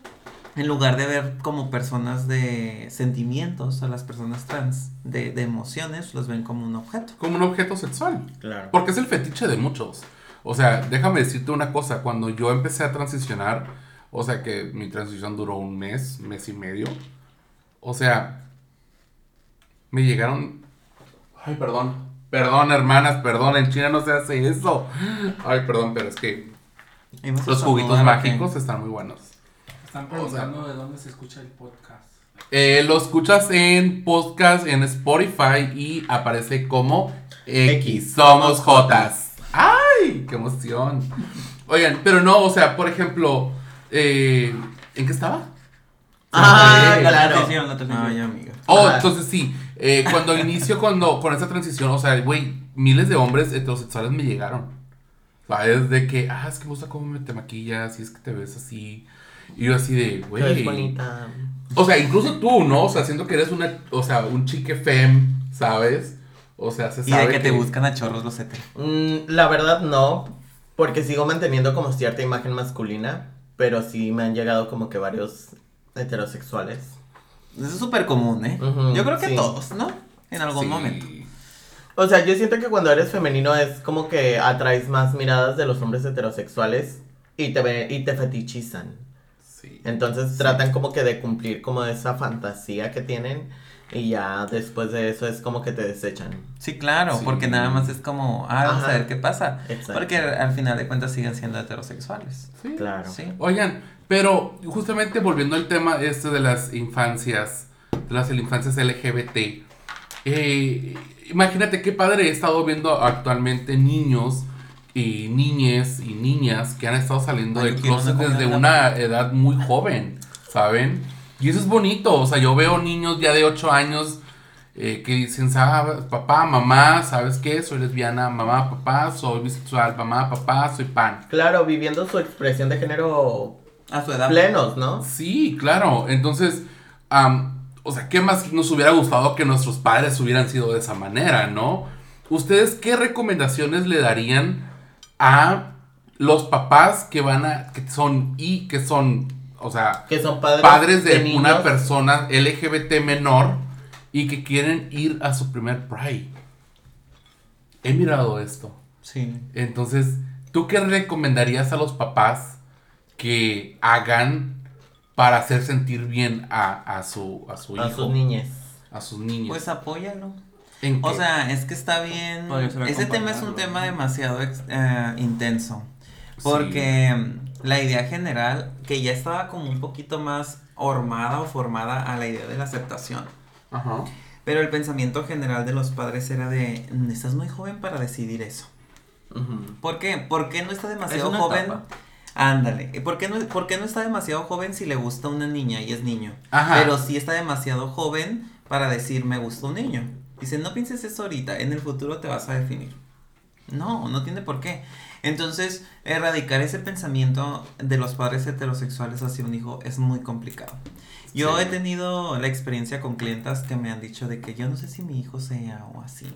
En lugar de ver como personas de sentimientos a las personas trans, de, de emociones, los ven como un objeto. Como un objeto sexual. Claro. Porque es el fetiche de muchos. O sea, déjame decirte una cosa. Cuando yo empecé a transicionar, o sea que mi transición duró un mes, mes y medio. O sea, me llegaron. Ay, perdón. Perdón, hermanas, perdón. En China no se hace eso. Ay, perdón, pero es que los juguitos mágicos están muy buenos. Están preguntando de dónde se escucha el podcast. Eh, lo escuchas en podcast en Spotify y aparece como X. X. Somos Jotas. ¡Ay! ¡Qué emoción! Oigan, pero no, o sea, por ejemplo, eh, ¿en qué estaba? Ah, Sí. La claro. transición, la transición. Ay, amiga. Oh, Ajá. entonces sí. eh, cuando inicio cuando, con esa transición, o sea, güey, miles de hombres heterosexuales me llegaron. ¿Sabes? De que, ah, es que me gusta cómo te maquillas y es que te ves así. Y yo así de, güey. bonita. O sea, incluso tú, ¿no? O sea, siento que eres una, o sea, un chique fem, ¿sabes? O sea, se Y sabe de que te buscan a chorros los heteros. Mm, la verdad no, porque sigo manteniendo como cierta imagen masculina, pero sí me han llegado como que varios heterosexuales. Eso es súper común, ¿eh? Yo creo que sí. todos, ¿no? En algún Sí. momento. O sea, yo siento que cuando eres femenino es como que atraes más miradas de los hombres heterosexuales y te, ve- y te fetichizan. Sí. Entonces tratan como que de cumplir como esa fantasía que tienen y ya después de eso es como que te desechan. Sí, claro, Sí. porque nada más es como, ah, vamos Ajá. a ver qué pasa. Exacto. Porque al final de cuentas siguen siendo heterosexuales. Sí. Claro. Sí. Oigan, pero justamente volviendo al tema este de las infancias, de las infancias LGBT, eh, imagínate qué padre he estado viendo actualmente niños y niñes y niñas que han estado saliendo Ay, del closet desde una edad muy joven, ¿saben? Y eso es bonito, o sea, yo veo niños ya de 8 años eh, que dicen, "Sabes, papá, mamá, ¿sabes qué? Soy lesbiana, mamá, papá, soy bisexual, mamá, papá, soy pan. Claro, viviendo su expresión de género A su edad. plenos, ¿no? Sí, claro. Entonces, o sea, ¿qué más nos hubiera gustado que nuestros padres hubieran sido de esa manera, no? ¿Ustedes qué recomendaciones le darían a los papás que van a, que son y que son, o sea, Que son padres, padres de, una persona LGBT menor y que quieren ir a su primer Pride? He mirado esto. Sí. Entonces, ¿tú qué recomendarías a los papás que hagan para hacer sentir bien a, a su, a su hijo? a sus niñes. A sus niños. Pues apóyalo. ¿En O qué? sea, es que está bien. Ese tema es un tema demasiado ex- eh, intenso. Porque la idea general, que ya estaba como un poquito más hormada o formada a la idea de la aceptación. Ajá. Pero el pensamiento general de los padres era de, "Mm, estás muy joven para decidir eso. Ujú. ¿Por qué? ¿Por qué no está demasiado joven? etapa. Ándale. ¿Por qué, no, ¿Por qué no está demasiado joven si le gusta una niña y es niño? Ajá. Pero sí está demasiado joven para decir me gusta un niño. Dice, no pienses eso ahorita, en el futuro te vas a definir. No, no tiene por qué. Entonces, erradicar ese pensamiento de los padres heterosexuales hacia un hijo es muy complicado. Yo Sí. he tenido la experiencia con clientas que me han dicho de que yo no sé si mi hijo sea o así.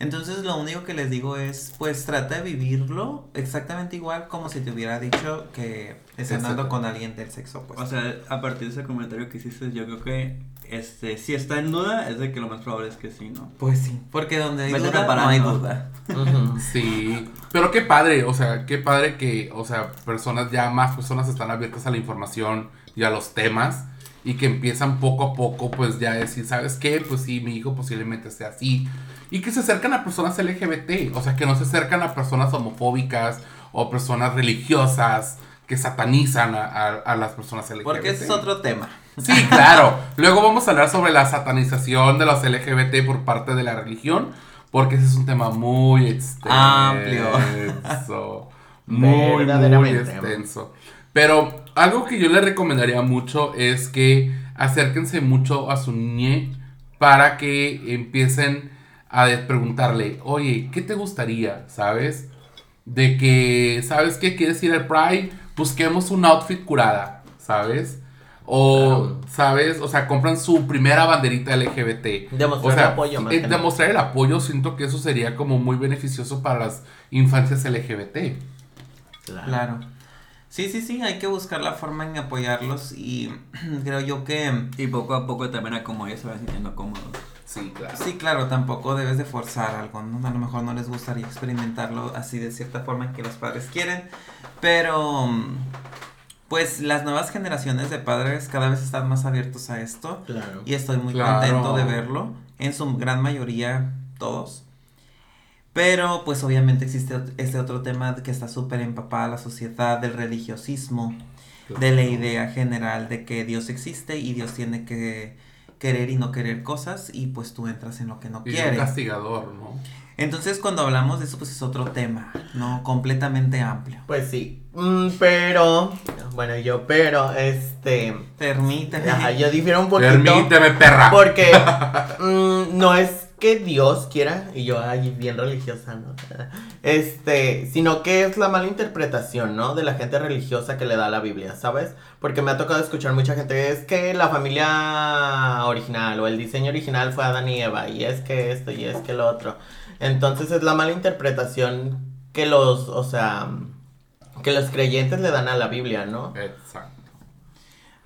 Entonces lo único que les digo es, pues trata de vivirlo exactamente igual como si te hubiera dicho que andando Exacto. con alguien del sexo opuesto. O sea, a partir de ese comentario que hiciste, yo creo que este, si está en duda, es de que lo más probable es que sí, ¿no? pues sí, porque donde hay duda, no hay duda. Sí, pero qué padre, o sea, qué padre que, o sea, personas ya más personas están abiertas a la información y a los temas y que empiezan poco a poco, pues ya a decir, ¿sabes qué? Pues sí, mi hijo posiblemente sea así. Y que se acercan a personas LGBT, o sea, que no se acercan a personas homofóbicas o personas religiosas que satanizan a, a- a las personas LGBT. Porque ese es otro tema. Sí, claro. Luego vamos a hablar sobre la satanización de los LGBT por parte de la religión, porque ese es un tema muy extenso. Amplio. Muy, muy extenso. Pero algo que yo les recomendaría mucho es que acérquense mucho a su niñe para que empiecen a preguntarle, oye, ¿qué te gustaría? ¿Sabes? De que, ¿sabes qué? ¿Quieres ir al Pride? Busquemos un outfit curada, ¿sabes? O, Claro. ¿sabes? O sea, compran su primera banderita LGBT. Demostrar O sea, apoyo más eh, que nada. demostrar el apoyo, siento que eso sería como muy beneficioso para las infancias LGBT. Claro. Claro. Sí, sí, sí, hay que buscar la forma en apoyarlos y [clears throat] creo yo que Y poco a poco también a como ellos se van sintiendo cómodos. Sí, claro. sí, claro, tampoco debes de forzar algo, ¿no? A lo mejor no les gustaría experimentarlo así de cierta forma en que los padres quieren, pero pues las nuevas generaciones de padres cada vez están más abiertos a esto Claro. y estoy muy Claro. contento de verlo, en su gran mayoría todos. Pero pues obviamente existe este otro tema que está súper empapada la sociedad del religiosismo, de la idea general de que Dios existe y Dios tiene que querer y no querer cosas y pues tú entras en lo que no Y quieres. castigador, ¿no? Entonces cuando hablamos de eso pues es otro tema, ¿no? Completamente amplio. Pues sí. Mm, pero, bueno, yo, pero, este. Permíteme. Ajá, yo difiero un poquito. Permíteme, perra. Porque [laughs] mm, no es que Dios quiera, y yo ahí bien religiosa, ¿no? [laughs] Este, sino que es la mala interpretación, ¿no? De la gente religiosa que le da la Biblia, ¿sabes? Porque me ha tocado escuchar mucha gente, es que la familia original o el diseño original fue Adán y Eva, y es que esto, y es que lo otro. Entonces es la mala interpretación que los, o sea, que los creyentes le dan a la Biblia, ¿no? Exacto.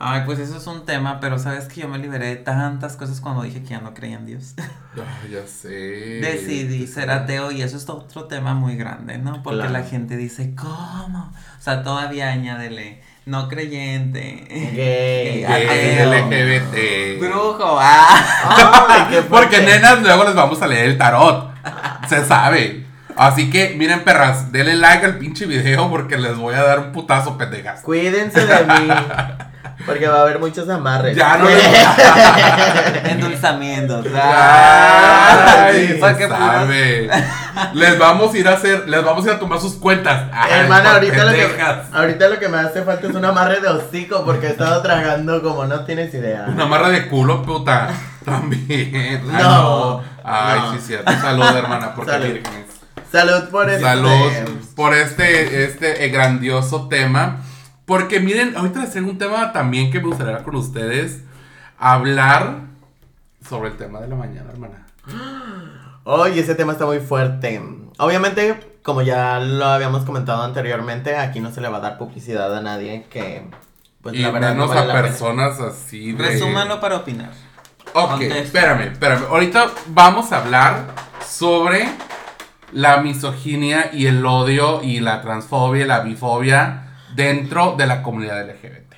Ay, pues eso es un tema, pero sabes que yo me liberé de tantas cosas cuando dije que ya no creía en Dios. Ay, [laughs] ya sé. Decidí ser ateo y eso es otro tema muy grande, ¿no? Porque Claro. la gente dice, ¿cómo? O sea, todavía añádele, no creyente. Gay, [laughs] Gay, ateo, LGBT. Brujo, ah. Ay, qué [laughs] Porque nenas luego les vamos a leer el tarot. Se sabe. Así que, miren, perras, denle like al pinche video porque les voy a dar un putazo, pendejas. Cuídense de mí. Porque va a haber muchos amarres. Ya no [laughs] Endulzamientos. Ay, Ay, sabe. Les vamos a ir a hacer, les vamos a ir a tomar sus cuentas. Ay, Hermana, por ahorita lo, que, ahorita lo que me hace falta es un amarre de hocico porque he estado tragando como no tienes idea. Una marra de culo, puta. También. Ay, No, Ay, no. sí, cierto. Salud, hermana, porque Salud. Salud por este. Salud por este, este eh, grandioso tema. Porque miren, ahorita les tengo un tema también que me gustaría con ustedes. Hablar sobre el tema de la mañana, hermana. [gasps] Oye, ese tema está muy fuerte. Obviamente, como ya lo habíamos comentado anteriormente, aquí no se le va a dar publicidad a nadie que. Pues y la verdad menos no vale a la pena. personas así de... Resúmanlo para opinar. Ok, espérame, espérame. Ahorita vamos a hablar sobre la misoginia y el odio y la transfobia y la bifobia dentro de la comunidad LGBT.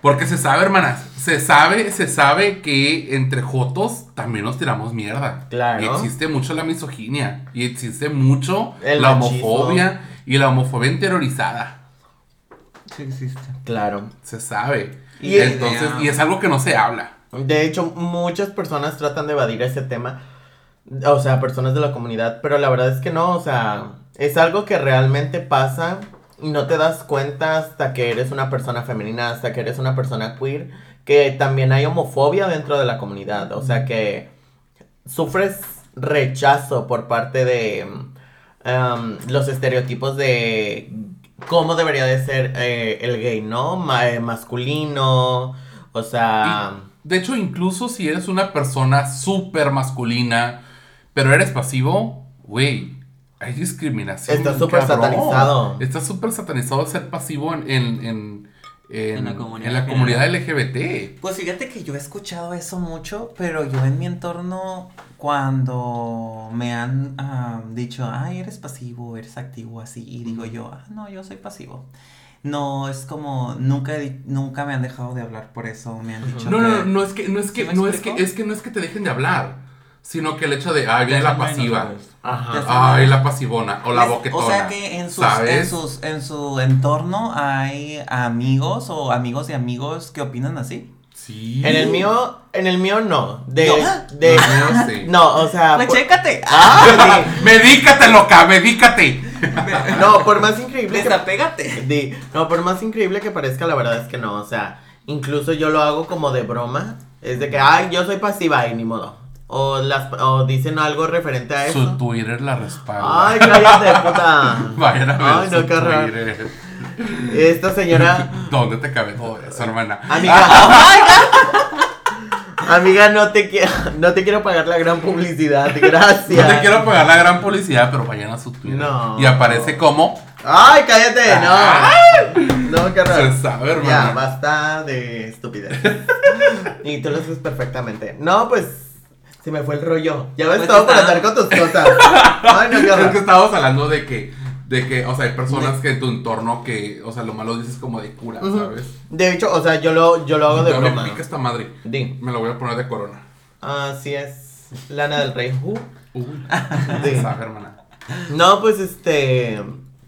Porque se sabe, hermanas, se sabe, se sabe que entre jotos también nos tiramos mierda. Claro. Y existe mucho la misoginia y existe mucho El la machismo. homofobia y la homofobia interiorizada. Sí existe. Claro. Se sabe. Y- Entonces, y es algo que no se habla. De hecho, muchas personas tratan de evadir ese tema. O sea, personas de la comunidad. Pero la verdad es que no. O sea, es algo que realmente pasa. Y no te das cuenta hasta que eres una persona femenina, hasta que eres una persona queer. Que también hay homofobia dentro de la comunidad. O sea que sufres rechazo por parte de um, los estereotipos de cómo debería de ser eh, el gay, ¿no? Eh, masculino. O sea. De hecho, incluso si eres una persona súper masculina, pero eres pasivo, güey, hay discriminación. Está súper satanizado. Está súper satanizado ser pasivo en, en, en, en- En la comunidad en la comunidad LGBT. Pues fíjate que yo he escuchado eso mucho, pero yo en mi entorno, cuando me han ah, dicho, ay, eres pasivo, eres activo, así, y digo yo, ah, no, yo soy pasivo. No, es como, nunca, he di- nunca me han dejado de hablar por eso, me han dicho No, que- no, no, no es que, no es que, ¿Sí me no es que, es que no es que te dejen de hablar, sino que el hecho de, ay, viene la menos, pasiva. pues. Ajá. Ay, la pasivona o la Pues, boquetona. O sea que en sus, ¿sabes? en sus, en su entorno hay amigos o amigos de amigos que opinan así. Sí. En el mío, en el mío no. De, Yo- de, El mío sí. no, o sea, Pues por- chécate. Ah, Medícate, loca, medícate. sí. no, por más increíble que, Desapégate. di- no, por más increíble que parezca, la verdad es que no, o sea, incluso yo lo hago como de broma, es de que, ay, yo soy pasiva y ni modo, o las, o dicen algo referente a Su eso. Twitter la respalda. Ay, cállate, puta. [laughs] Vayan a ver Ay, su no, qué horror. Twitter. Esta señora, [laughs] ¿Dónde te cabe todo eso, hermana? amiga, [laughs] Amiga, no te quiero, no te quiero pagar la gran publicidad, gracias. No te quiero pagar la gran publicidad, pero vayan a su Twitter. No. Y aparece como. Ay, cállate, no. No, qué raro. Se sabe, Ya, hermano. basta de estupidez. y tú lo haces perfectamente. No, pues se me fue el rollo. Ya ves Pues todo por está- andar con tus cosas. [laughs] Ay, no, qué Es que estábamos hablando de que, de que, o sea, hay personas que en tu entorno que, o sea, lo malo dices como de cura, Ujú. ¿sabes? De hecho, o sea, yo lo, yo lo hago de Ya me broma. pica esta madre. Di. Me lo voy a poner de corona. Así es. Lana del Rey. Uh. Uy, [laughs] Sí. sabe, hermana. No, pues este.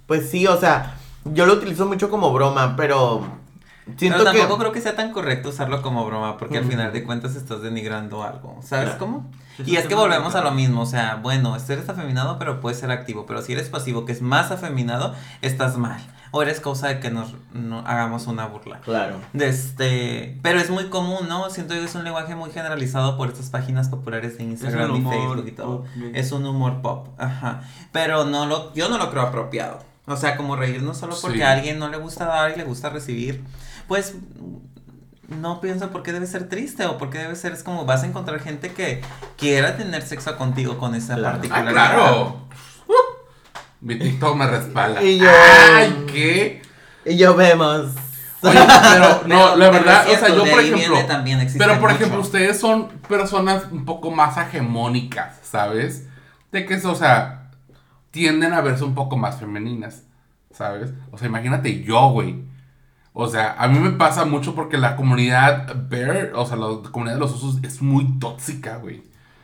Pues sí, o sea, yo lo utilizo mucho como broma, pero. Siento Pero que. tampoco creo que sea tan correcto usarlo como broma, porque al final de cuentas estás denigrando algo. ¿Sabes Claro. cómo? Eso Y es que volvemos a lo mismo. O sea, bueno, eres afeminado, pero puedes ser activo. Pero si eres pasivo, que es más afeminado, estás mal. O eres causa de que nos no, hagamos una burla. Claro. De este, pero es muy común, ¿no? Siento que es un lenguaje muy generalizado por estas páginas populares de Instagram y Facebook y todo. Es un humor pop, ajá. Pero no lo, yo no lo creo apropiado. O sea, como reírnos solo porque Sí. a alguien no le gusta dar y le gusta recibir, pues no pienso por qué debe ser triste o por qué debe ser, es como vas a encontrar gente que quiera tener sexo contigo con esa Claro. Ah, particularidad. claro. Uh, mi TikTok me respalda. Y yo- Ay, ¿qué? Y yo vemos. Oye, pero [laughs] no, Pero- la verdad, o sea, yo por ejemplo, pero por mucho. ejemplo, ustedes son personas un poco más hegemónicas, ¿sabes? De que, o sea, tienden a verse un poco más femeninas, ¿sabes? O sea, imagínate yo, güey. O sea, a mí me pasa mucho porque la comunidad bear, o sea, la comunidad de los osos es muy tóxica, güey.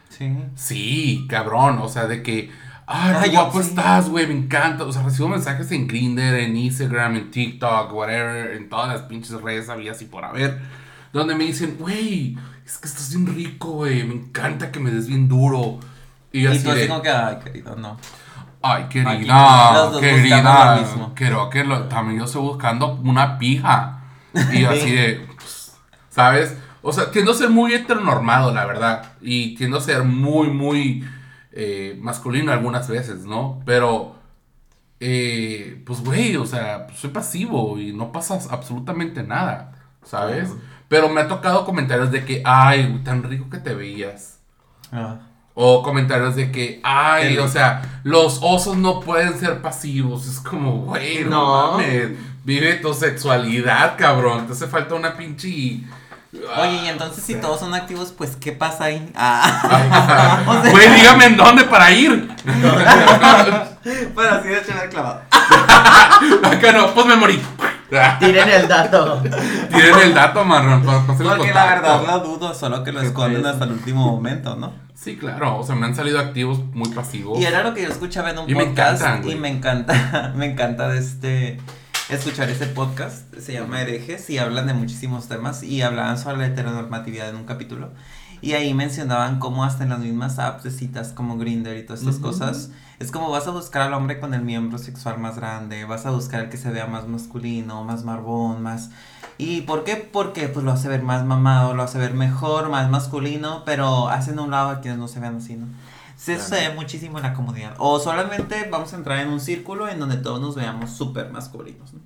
Sí. Sí, cabrón, o sea, de que, ay, Ay, qué guapo sí. estás, güey, me encanta. O sea, recibo mensajes en Grindr, en Instagram, en TikTok, whatever, en todas las pinches redes habías y por haber, donde me dicen, güey, es que estás bien rico, güey, me encanta que me des bien duro. Y yo Y así tú de, como que, ay, querido, no. Ay, querida, querida, creo que lo- también yo estoy buscando una pija. Y yo así de, [laughs] pues, ¿sabes? O sea, tiendo a ser muy heteronormado, la verdad. Y tiendo a ser muy, muy eh, masculino algunas veces, ¿no? Pero, eh, pues, güey, o sea, soy pasivo y no pasa absolutamente nada, ¿sabes? Pero me ha tocado comentarios de que, ay, tan rico que te veías. Ah. O comentarios de que, ay, o sea, los osos no pueden ser pasivos. Es como, güey, no, No. mames. Vive tu sexualidad, cabrón. Te hace falta una pinche. Oye, y entonces si todos son activos, pues ¿qué pasa ahí? Ah. [laughs] O sea- Güey, dígame en dónde para ir. Pero así de echar clavado. [laughs] Acá no, pues me morí. [laughs] Tiren el dato. Tienen el dato, marrón. Porque la verdad lo dudo, solo que lo esconden hasta el último momento, ¿no? Sí, claro. O sea, me han salido activos muy pasivos. Y era lo que yo escuchaba en un Y me podcast encantan, y me encanta, [laughs] me encanta de este escuchar ese podcast, se llama Herejes y hablan de muchísimos temas y hablaban sobre la heteronormatividad en un capítulo y ahí mencionaban cómo hasta en las mismas apps de citas como Grindr y todas estas Ujú. cosas, es como vas a buscar al hombre con el miembro sexual más grande, vas a buscar el que se vea más masculino, más marbón, más ¿Y por qué? Porque pues lo hace ver más mamado, lo hace ver mejor, más masculino, pero hacen a un lado a quienes no se vean así, ¿no? Se Claro. sucede muchísimo en la comunidad. O solamente vamos a entrar en un círculo en donde todos nos veamos súper masculinos, ¿no?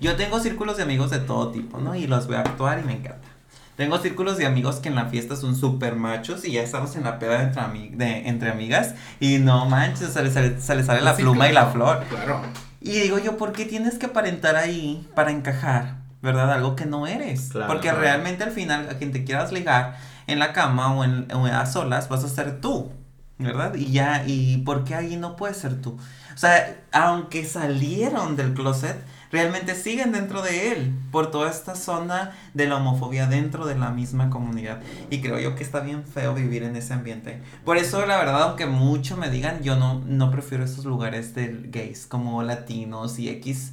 Yo tengo círculos de amigos de todo tipo, ¿no? Y los veo actuar y me encanta. Tengo círculos de amigos que en la fiesta son súper machos y ya estamos en la peda entre, ami- de, entre amigas y no manches, se les sale, se les sale la Sí, pluma y la flor. Claro. Y digo yo, ¿por qué tienes que aparentar ahí para encajar? ¿Verdad? Algo que no eres. Claro, Porque claro. realmente al final a quien te quieras ligar en la cama o, en, o a solas vas a ser tú. ¿Verdad? Y ya, ¿y por qué ahí no puedes ser tú? O sea, aunque salieron del closet, realmente siguen dentro de él por toda esta zona de la homofobia dentro de la misma comunidad. Y creo yo que está bien feo vivir en ese ambiente. Por eso, la verdad, aunque mucho me digan, yo no, no prefiero esos lugares de gays como latinos y X.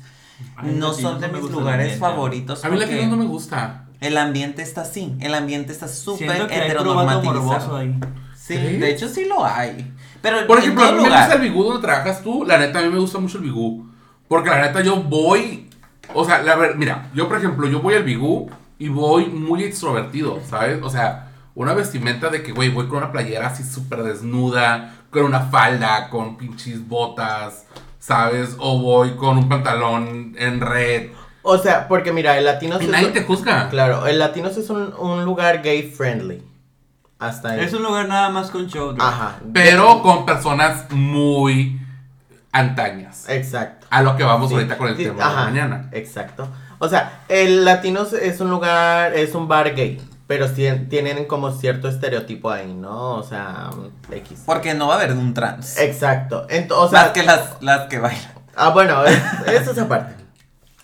Ay, no latinos son de no mis lugares favoritos. A mí la porque que no me gusta. El ambiente está así. El ambiente está súper que hay ahí. Sí, de hecho sí lo hay. Pero Por ejemplo, a mí me lugar. gusta el bigú donde trabajas tú. La neta, a mí me gusta mucho el bigú. Porque la neta, yo voy. O sea, la ver, mira, yo por ejemplo, yo voy al bigú y voy muy extrovertido, ¿sabes? O sea, una vestimenta de que, güey, voy con una playera así súper desnuda, con una falda, con pinches botas, ¿sabes? O voy con un pantalón en red. O sea, porque mira, el Latinos Y es. nadie te juzga. Claro, el Latinos es un, un lugar gay friendly. Hasta ahí. Es un lugar nada más con show. Ajá. Pero con personas muy antañas. Exacto. A lo que vamos Sí. ahorita con el Sí, tema de ajá, mañana. Exacto. O sea, el Latinos es un lugar, es un bar gay, pero sí tienen como cierto estereotipo ahí, ¿no? O sea, X. Porque no va a haber un trans. Exacto. Ent- o sea, Más que las, las que bailan. ah, bueno, es, eso es aparte.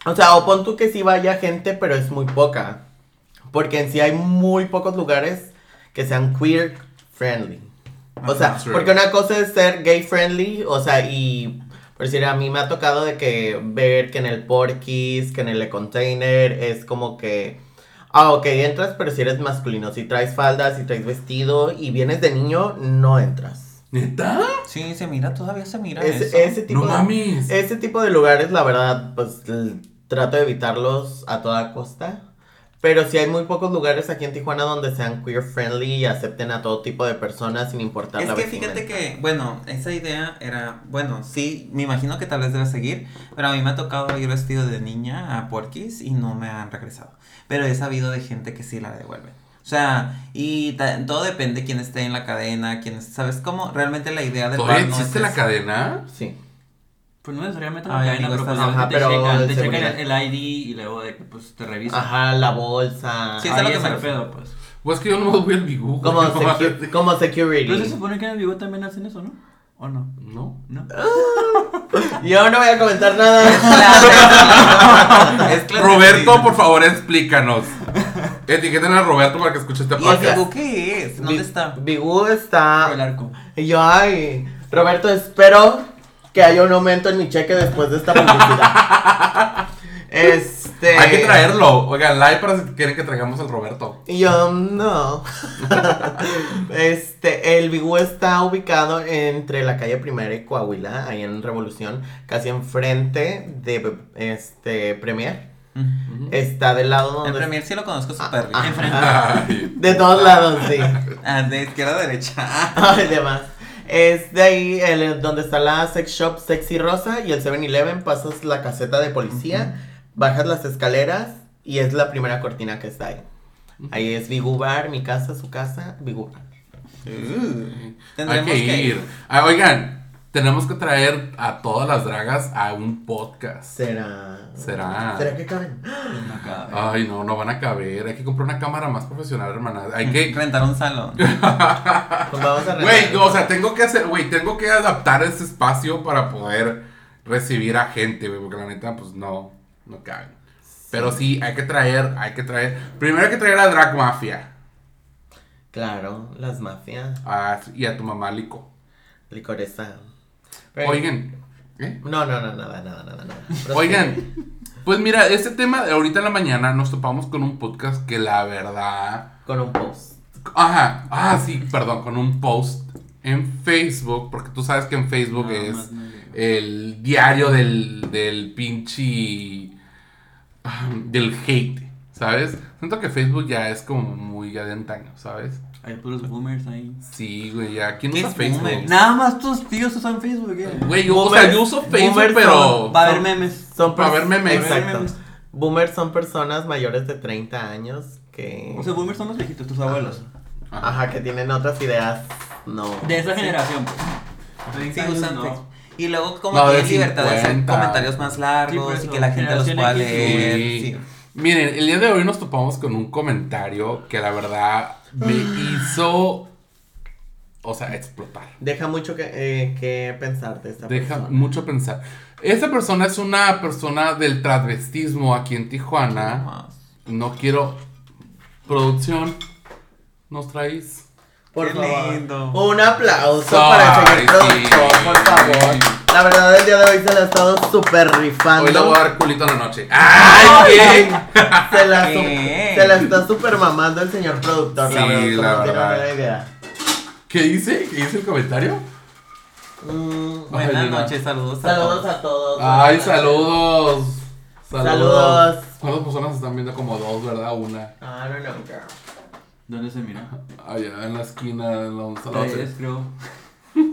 O sea, o pon tú que sí vaya gente, pero es muy poca. Porque en sí hay muy pocos lugares que sean queer friendly. O sea, porque una cosa es ser gay friendly, o sea, y por decir, a mí me ha tocado de que ver que en el Porky's, que en el Container, es como que, ah, ok, entras, pero si eres masculino, si traes faldas, si traes vestido y vienes de niño, no entras. ¿Neta? Sí, se mira, todavía se mira eso. ese tipo No de- mames. ese tipo de lugares, la verdad, pues trato de evitarlos a toda costa. Pero sí hay muy pocos lugares aquí en Tijuana donde sean queer friendly y acepten a todo tipo de personas sin importar Es la que vestimenta. fíjate que, bueno, esa idea era, bueno, sí, me imagino que tal vez debe seguir, pero a mí me ha tocado ir vestido de niña a Porky's y no me han regresado. Pero he sabido de gente que sí la devuelve. O sea, y todo depende quién esté en la cadena, quién es- ¿sabes cómo? Realmente la idea del ¿Todavía bar no existe es la cadena? Sí. Pues no necesariamente la cadena, pero pues Ajá, te pero checan, el te checan seguridad. el, el ID y luego de que pues te revisan. Ajá, la bolsa. Sí, es lo que me el refiero. pedo, pues. Pues que yo no voy al Bigú. Como, [laughs] secu- como security. Pero se supone que en el Vigo también hacen eso, ¿no? ¿O no? No. ¿No? Yo no voy a comentar nada. [laughs] Es Roberto, por favor, explícanos. Etiqueten a Roberto para que escuche este ¿Y el podcast. Bigú qué es? ¿Dónde Bi- está? Bigú El está. arco. Y yo, ay, Roberto, espero que haya un aumento en mi cheque después de esta publicidad. [laughs] este. Hay que traerlo. Oigan, like para si quieren que traigamos al Roberto. Yo, no. este, el Bigú está ubicado entre la calle Primera y Coahuila, ahí en Revolución, casi enfrente de este Premier. Está del lado El donde. Premier sí lo conozco súper bien. Ay. De todos lados, sí. Ah, de izquierda a derecha. Ay, demás. Es de ahí el, donde está la sex shop Sexy Rosa y el 7-Eleven. Pasas la caseta de policía, bajas las escaleras y es la primera cortina que está ahí. Ahí es Bigu Bar, mi casa, su casa, Bigu Bar. Hay Tendremos que ir. Ah, oigan, tenemos que traer a todas las dragas a un podcast. ¿Será? Será. ¿Será que caben? No cabe. Ay, no, no van a caber. Hay que comprar una cámara más profesional, hermana. Hay que. rentar un salón. Pues [laughs] vamos a Güey, rentar. o sea, tengo que hacer, güey, tengo que adaptar este espacio para poder recibir a gente, güey, porque la neta, pues no, no caben. Pero sí, hay que traer, hay que traer. Primero hay que traer a Drag Mafia Claro, las mafias, a- y a tu mamá Lico. licoresa. Pero- Oigan, ¿eh? No, no, no, nada, nada, nada, nada. Oigan, pues mira, este tema de ahorita en la mañana nos topamos con un podcast que la verdad. Con un post. Ajá, ah, sí, perdón, con un post en Facebook, porque tú sabes que en Facebook es no el diario del, del pinche. ah, del hate, ¿sabes? Siento que Facebook ya es como muy ya de antaño, ¿sabes? Hay puros boomers ahí. Sí, güey, ya. ¿Quién ¿Qué usa Facebook? boomer? Nada más tus tíos usan Facebook, ¿qué? Güey, yo, o sea, yo uso Facebook, pero. son- Va a haber memes. Son Va a pers- haber memes. Exacto. memes. Boomers son personas mayores de 30 años que. O sea, boomers son los viejitos, tus abuelos. Ajá, que tienen otras ideas. No. De esa generación, pues. Sí, 30 años, usan no. Y luego como No, de tienen libertad de hacer 50. comentarios más largos por y que la gente los pueda leer. Sí. sí. Miren, el día de hoy nos topamos con un comentario que la verdad me hizo. O sea, explotar. Deja mucho que, eh, que pensar de esta Deja persona. mucho pensar. Esta persona es una persona del transvestismo aquí en Tijuana. No quiero. Producción. ¿Nos traéis? Por Qué favor. lindo. Un aplauso Ay, para el señor sí. productor, por favor. La verdad, el día de hoy se la ha estado súper rifando. Hoy le voy a dar culito en la noche. ¡Ay, qué! Se la, ¿Qué? se la está súper mamando el señor productor, la Sí, verdad. la verdad. una idea. ¿Qué dice? ¿Qué dice el comentario? Mm, Buenas noches, saludos a saludos todos. a todos. Ay, Buenas saludos. Saludos. ¿Cuántas personas se están viendo? Como dos, ¿verdad? Una. I don't know, girl. ¿Dónde se mira? Allá en la esquina, en la Tres, creo.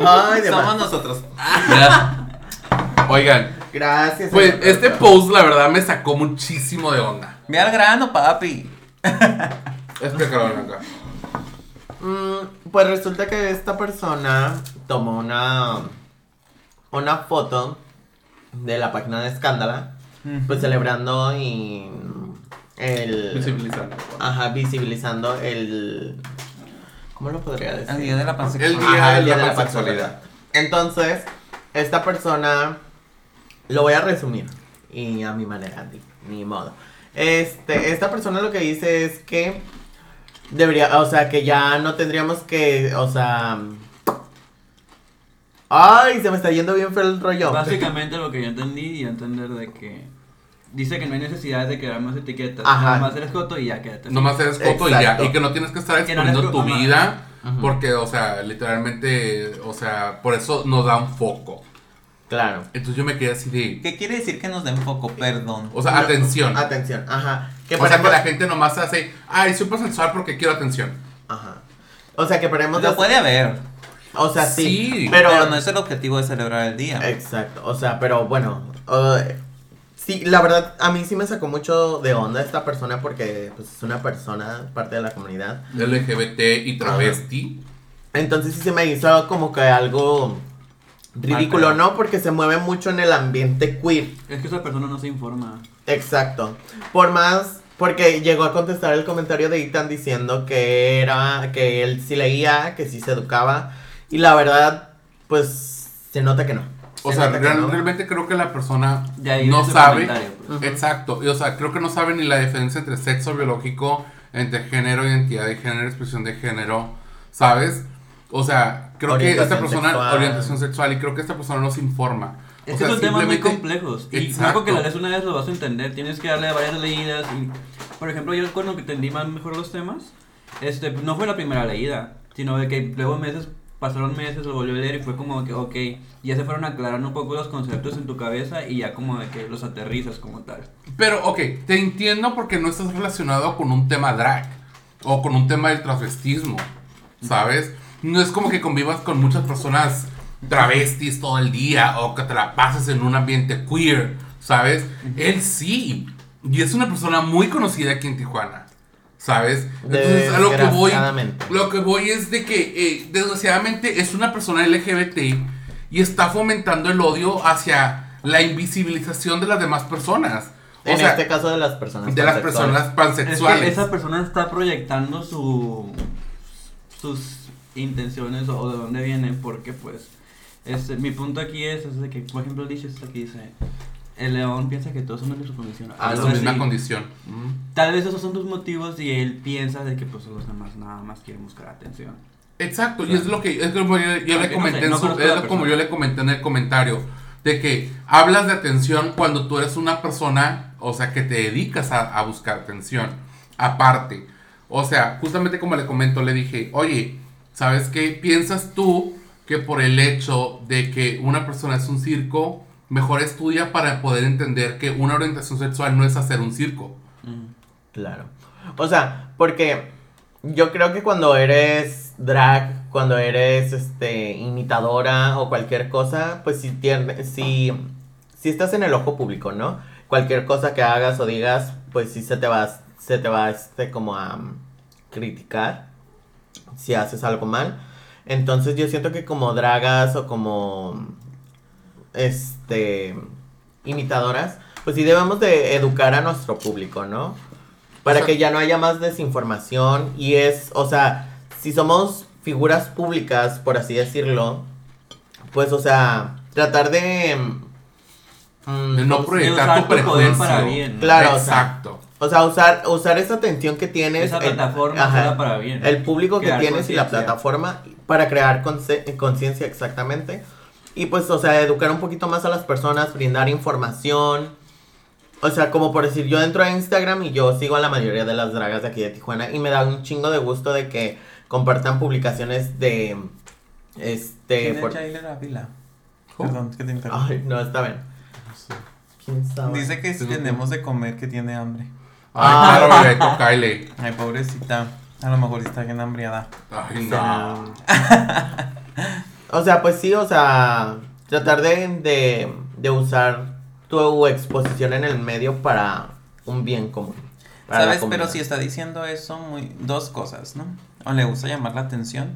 Ay, de Somos nosotros. Oigan, Gracias. pues señor este productor. post la verdad me sacó muchísimo de onda. Ve al grano, papi. Explícalo, acá. Mm, pues resulta que esta persona tomó una, una foto de la página de Escándala, pues celebrando y el... Visibilizando. Ajá, visibilizando el... ¿Cómo lo podría decir? El día de la El pansexualidad. día Ajá, de el día de la pansexualidad. pansexualidad. Entonces, esta persona, lo voy a resumir, y a mi manera, ni, ni modo. Este, esta persona lo que dice es que debería, o sea, que ya no tendríamos que, o sea... Ay, se me está yendo bien feo el rollo. Básicamente lo que yo entendí y entender de que dice que no hay necesidad de crear más etiquetas, Ajá. nada más eres joto y ya quédate. así. Nomás eres foto y ya. Y que no tienes que estar Que no exponiendo tu mamá. vida. Porque, o sea, literalmente, o sea, por eso nos da un foco. Claro. Entonces yo me quedé así de. ¿Qué quiere decir que nos den foco? Perdón. O sea, No, atención. Atención, ajá. Que o sea, que la gente nomás hace. Ay, soy sensual porque quiero atención. Ajá. O sea, que paremos Lo puede haber, O sea, sí. Sí, pero, pero no es el objetivo de celebrar el día. Exacto, o sea, pero bueno, uh, sí, la verdad, a mí sí me sacó mucho de onda esta persona porque pues, es una persona, parte de la comunidad. LGBT y travesti. Entonces sí se me hizo como que algo ridículo. ¿no? Porque se mueve mucho en el ambiente queer. Es que esa persona no se informa. Exacto. Por más, porque llegó a contestar el comentario de Ethan diciendo que era, que él sí leía, que sí se educaba. Y la verdad, pues se nota que no. O Se sea, real- no. realmente creo que la persona no sabe. pues. Exacto. Y, o sea, creo que no sabe ni la diferencia entre sexo biológico, entre género, identidad de género, expresión de género. ¿Sabes? O sea, creo que esta persona, sexual. orientación sexual, y creo que esta persona no se informa. Es o que sea, son temas muy complejos. Y luego que la lees una vez lo vas a entender. Tienes que darle varias leídas. Y, por ejemplo, yo cuando que entendí más mejor los temas, este, no fue la primera leída, sino de que luego meses, pasaron meses, lo volví a leer y fue como que, ok, ya se fueron aclarando un poco los conceptos en tu cabeza y ya como de que los aterrizas como tal. Pero, ok, te entiendo porque no estás relacionado con un tema drag o con un tema del transvestismo, ¿sabes? No es como que convivas con muchas personas travestis todo el día o que te la pases en un ambiente queer, ¿sabes? Él sí, y es una persona muy conocida aquí en Tijuana, ¿sabes? Entonces, a lo que voy, lo que voy es de que, eh, desgraciadamente, es una persona LGBT y está fomentando el odio hacia la invisibilización de las demás personas. O En sea, este caso de las personas. de las pansexuales. personas pansexuales. Es que esa persona está proyectando su sus intenciones o de dónde vienen porque pues este, mi punto aquí es, es de que por ejemplo dice aquí dice el león piensa que todos son de su condición a Algo su misma condición. Mm. tal vez esos son tus motivos y él piensa de que pues los demás nada más quieren buscar atención Exacto, y es lo que es como yo, yo le no comenté en su- es la como yo le comenté en el comentario de que hablas de atención cuando tú eres una persona, o sea, que te dedicas a, a buscar atención, aparte. O sea, justamente como le comento, le dije, oye, ¿sabes qué? ¿Piensas tú que por el hecho de que una persona es un circo, mejor estudia para poder entender que una orientación sexual no es hacer un circo? Claro. O sea, porque yo creo que cuando eres drag, cuando eres este imitadora o cualquier cosa, pues si tienes, si, si estás en el ojo público, ¿no? Cualquier cosa que hagas o digas, pues sí se te va, se te va este como a mm, criticar si haces algo mal. Entonces yo siento que como dragas o como este imitadoras, pues sí debemos de educar a nuestro público, ¿no? Para O sea- que ya no haya más desinformación y es, o sea, si somos figuras públicas, por así decirlo, pues, o sea, tratar de... mm, De no ¿cómo se- proyectar tu prejuicio. para bien. Claro, o sea, Exacto. O sea, usar, usar esa atención que tienes. esa el- plataforma ajá, para bien el público que tienes y la plataforma para crear conciencia exactamente. Y pues, o sea, educar un poquito más a las personas, brindar información. O sea, como por decir, yo entro a Instagram y yo sigo a la mayoría de las dragas de aquí de Tijuana y me da un chingo de gusto de que compartan publicaciones de... Este... ¿Quién por- es? Oh. Perdón, que te interrumpo. Ay, no, está bien. ¿Quién sabe? Dice que si tenemos de comer, que tiene hambre. Ay, claro, Bebeto, Kylie. Ay, pobrecita. A lo mejor está bien hambriada. Ay, no. [laughs] O sea, pues sí, o sea, tratar de, de, de usar tu exposición en el medio para un bien común. ¿Sabes? Pero si está diciendo eso, muy, dos cosas, ¿no? o le gusta llamar la atención,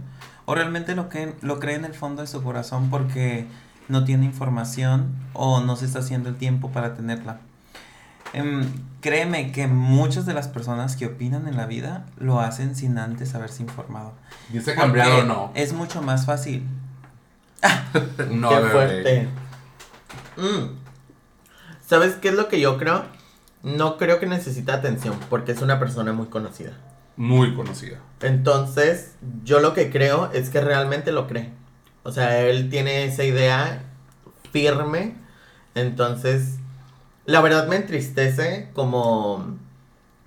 o realmente lo, que, lo cree en el fondo de su corazón porque no tiene información o no se está haciendo el tiempo para tenerla. Em, créeme que muchas de las personas que opinan en la vida lo hacen sin antes haberse informado. Dice cambiado o no. Es mucho más fácil. [laughs] No, Qué fuerte. Mm. ¿Sabes qué es lo que yo creo? No creo que necesita atención porque es una persona muy conocida. Muy conocida. Entonces, yo lo que creo es que realmente lo cree. O sea, él tiene esa idea firme. Entonces, la verdad me entristece como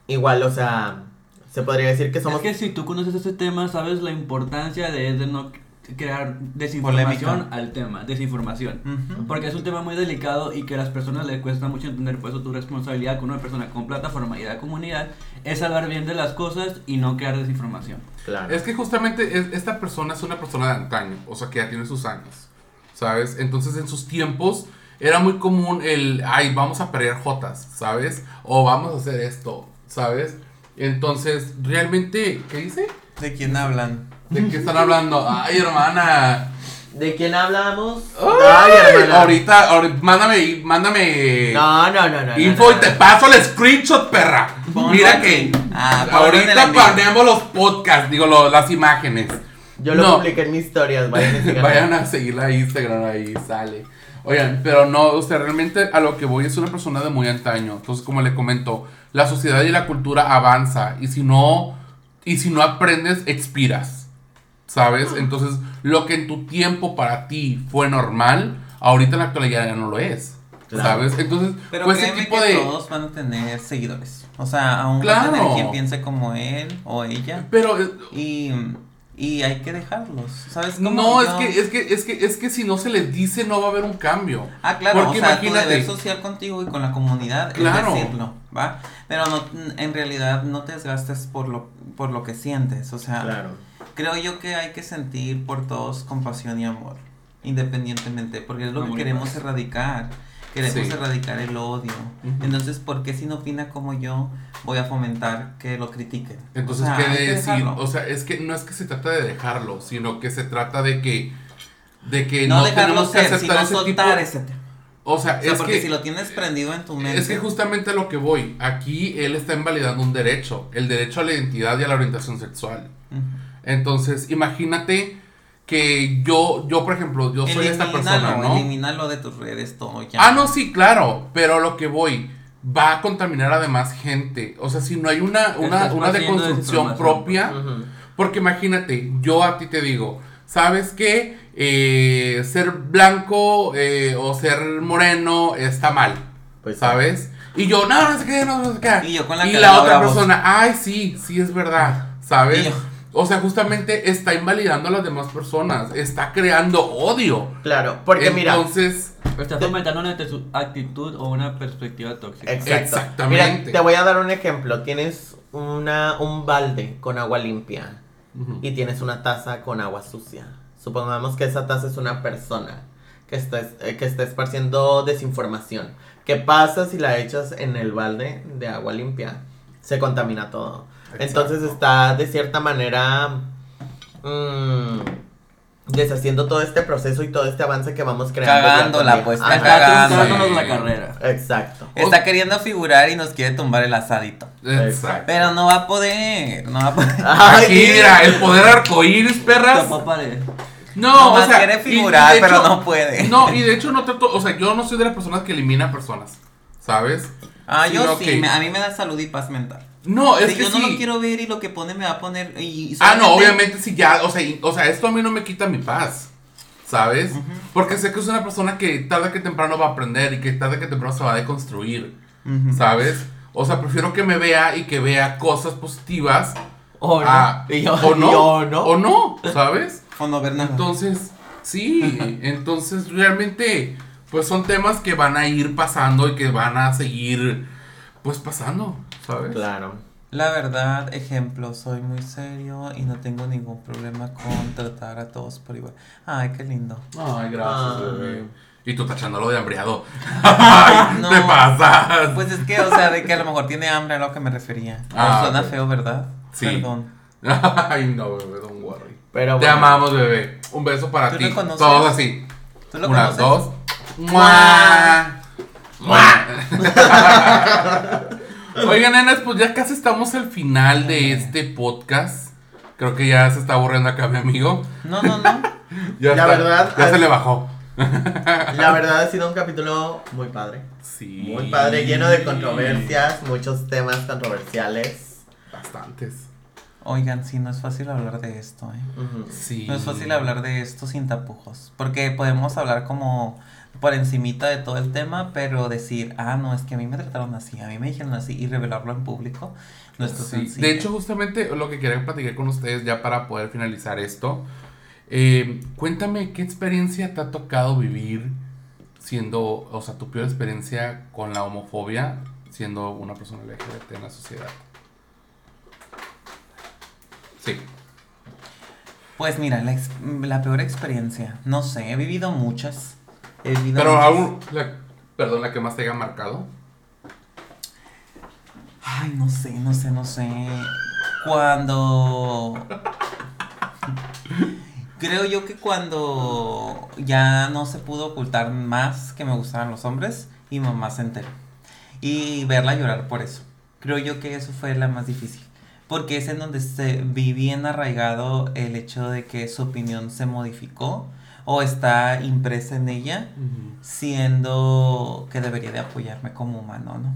igual, o sea, se podría decir que somos Es que si tú conoces ese tema, sabes la importancia de, de no crear desinformación Polémica. al tema, desinformación. Ujú. Porque es un tema muy delicado y que a las personas les cuesta mucho entender, por eso tu responsabilidad como una persona con plataforma y de comunidad es hablar bien de las cosas y no crear desinformación. claro. Es que justamente es- esta persona es una persona de antaño, o sea, que ya tiene sus años, ¿sabes? Entonces en sus tiempos era muy común el, ay, vamos a pelear jotas, ¿sabes? O vamos a hacer esto, ¿sabes? Entonces, realmente, ¿qué dice? ¿De quién hablan? ¿De qué están hablando? Ay, hermana. ¿De quién hablamos? Ay, hermana. ahorita, ahorita, mándame, mándame No, no, no, no. info no, y no. te paso el screenshot, perra. Mira que Ah, ahorita ponemos los podcasts, digo, lo- las imágenes. Yo lo No. publiqué en mis historias, vayan a [laughs] seguirla. Vayan a seguirla a Instagram, ahí sale. Oigan, pero no, o sea, realmente a lo que voy es una persona de muy antaño. Entonces, como le comento, la sociedad y la cultura avanza. Y si no, y si no aprendes, expiras. ¿Sabes? Entonces, lo que en tu tiempo para ti fue normal, ahorita en la actualidad ya no lo es. Claro. ¿Sabes? Entonces, Pero pues ese tipo que de. todos van a tener seguidores. O sea, aún va a Claro. tener quien piense como él o ella. Pero eh, Y, y hay que dejarlos. ¿Sabes cómo? no, es Yo- que, es que, es que, es que si no se les dice, no va a haber un cambio. Ah, claro, Porque o sea, tu imagínate. deber social contigo y con la comunidad Claro. es decirlo, ¿va? Pero no, en realidad no te desgastes por lo, por lo que sientes, o sea, Claro. creo yo que hay que sentir por todos compasión y amor, independientemente, porque es lo Amor que queremos erradicar, queremos Sí. erradicar el odio, entonces, ¿por qué si no opina como yo voy a fomentar que lo critiquen? Entonces, O sea, ¿qué de decir? O sea, es que no es que se trata de dejarlo, sino que se trata de que de que no, no, dejarlo tenemos que ser, aceptar sino ese tipo. ese tema. O sea, O sea, es porque que si lo tienes prendido en tu mente. es que justamente lo que voy. Aquí él está invalidando un derecho, el derecho a la identidad y a la orientación sexual. Entonces, imagínate que yo yo por ejemplo, yo soy esta persona, ¿no? Elimínalo de tus redes, todo ya. Ah, no, sí, claro, pero lo que voy va a contaminar además gente. O sea, si no hay una una, una deconstrucción desinformación. propia. Porque imagínate, yo a ti te digo, ¿sabes qué? Eh, ser blanco eh, o ser moreno está mal, Pues, ¿sabes? Y yo, no, no sé qué, no, no sé qué. Y yo con la y la otra persona, ay, sí, sí es verdad, ¿sabes? O sea, justamente está invalidando a las demás personas, está creando odio. Claro, porque mira. Entonces, Está fomentando una actitud- o una perspectiva tóxica. Exacto. Exactamente. Mira, te voy a dar un ejemplo. Tienes una, un balde con agua limpia y tienes una taza con agua sucia. Supongamos que esa taza es una persona que está, eh, que está esparciendo desinformación. ¿Qué pasa si la echas en el balde de agua limpia? Se contamina todo. Entonces está de cierta manera mm, deshaciendo todo este proceso y todo este avance que vamos creando. Cagándola, pues, está Sí. la carrera. Exacto. Está queriendo figurar y nos quiere tumbar el asadito. Exacto. Pero no va a poder, no va a poder. [laughs] Ay, Aquí, mira, el poder arcoíris, perras. No, Nomás o sea, quiere figurar, pero no puede. No, y de hecho no trato, o sea, yo no soy de las personas que eliminan personas, ¿sabes? Ah, yo sí, que- me- a mí me da salud y paz mental. No, es si que yo sí. no lo quiero ver y lo que pone me va a poner y Ah, no, obviamente sí ya, o sea, y- o sea, esto a mí no me quita mi paz, ¿sabes? Porque sé que es una persona que tarde que temprano va a aprender y que tarde que temprano se va a deconstruir. ¿sabes? O sea, prefiero que me vea y que vea cosas positivas O no. a- yo- o no, y yo no. o no, ¿sabes? O no ver nada. Entonces, sí, entonces realmente, pues son temas que van a ir pasando y que van a seguir, pues pasando, ¿sabes? Claro. La verdad, ejemplo, soy muy serio y no tengo ningún problema con tratar a todos por igual. Ay, qué lindo. Ay, gracias, Ay. bebé. Y tú tachándolo de hambriado. [laughs] [laughs] Ay, No. te pasas. Pues es que, o sea, de que a lo mejor tiene hambre a lo que me refería. Ah, suena feo, ¿verdad? Sí. Perdón. [laughs] Ay, no, bebé, don't worry. Pero Te amamos, bebé. Un beso para ¿Tú ti. lo conoces? Todos así. ¿Tú lo Una, conoces? dos. ¡Mua! Oigan, nenas, pues ya casi estamos al final de este podcast. Creo que ya se está aburriendo acá mi amigo. No, no, no. [laughs] Ya La está, verdad, Ya al- se le bajó. La verdad ha sido un capítulo muy padre. Sí. Muy padre, lleno de controversias, muchos temas controversiales. Bastantes. Oigan, sí, no es fácil hablar de esto, ¿eh? Sí. No es fácil hablar de esto sin tapujos, porque podemos hablar como por encimita de todo el tema, pero decir, ah, no, es que a mí me trataron así, a mí me dijeron así, y revelarlo en público no es Sí. De hecho, justamente lo que quería platicar con ustedes ya para poder finalizar esto. eh, cuéntame qué experiencia te ha tocado vivir siendo, o sea, tu peor experiencia con la homofobia siendo una persona LGBT en la sociedad. Sí. Pues mira, la peor experiencia, no sé, he vivido muchas. Pero aún, la- perdón, la que más te haya marcado. Ay, no sé, no sé, no sé. Cuando... Creo yo que cuando ya no se pudo ocultar más que me gustaban los hombres y mamá se enteró. Y verla llorar por eso. Creo yo que eso fue la más difícil. Porque es en donde se vi bien arraigado el hecho de que su opinión se modificó o está impresa en ella siendo que debería de apoyarme como humano, ¿no?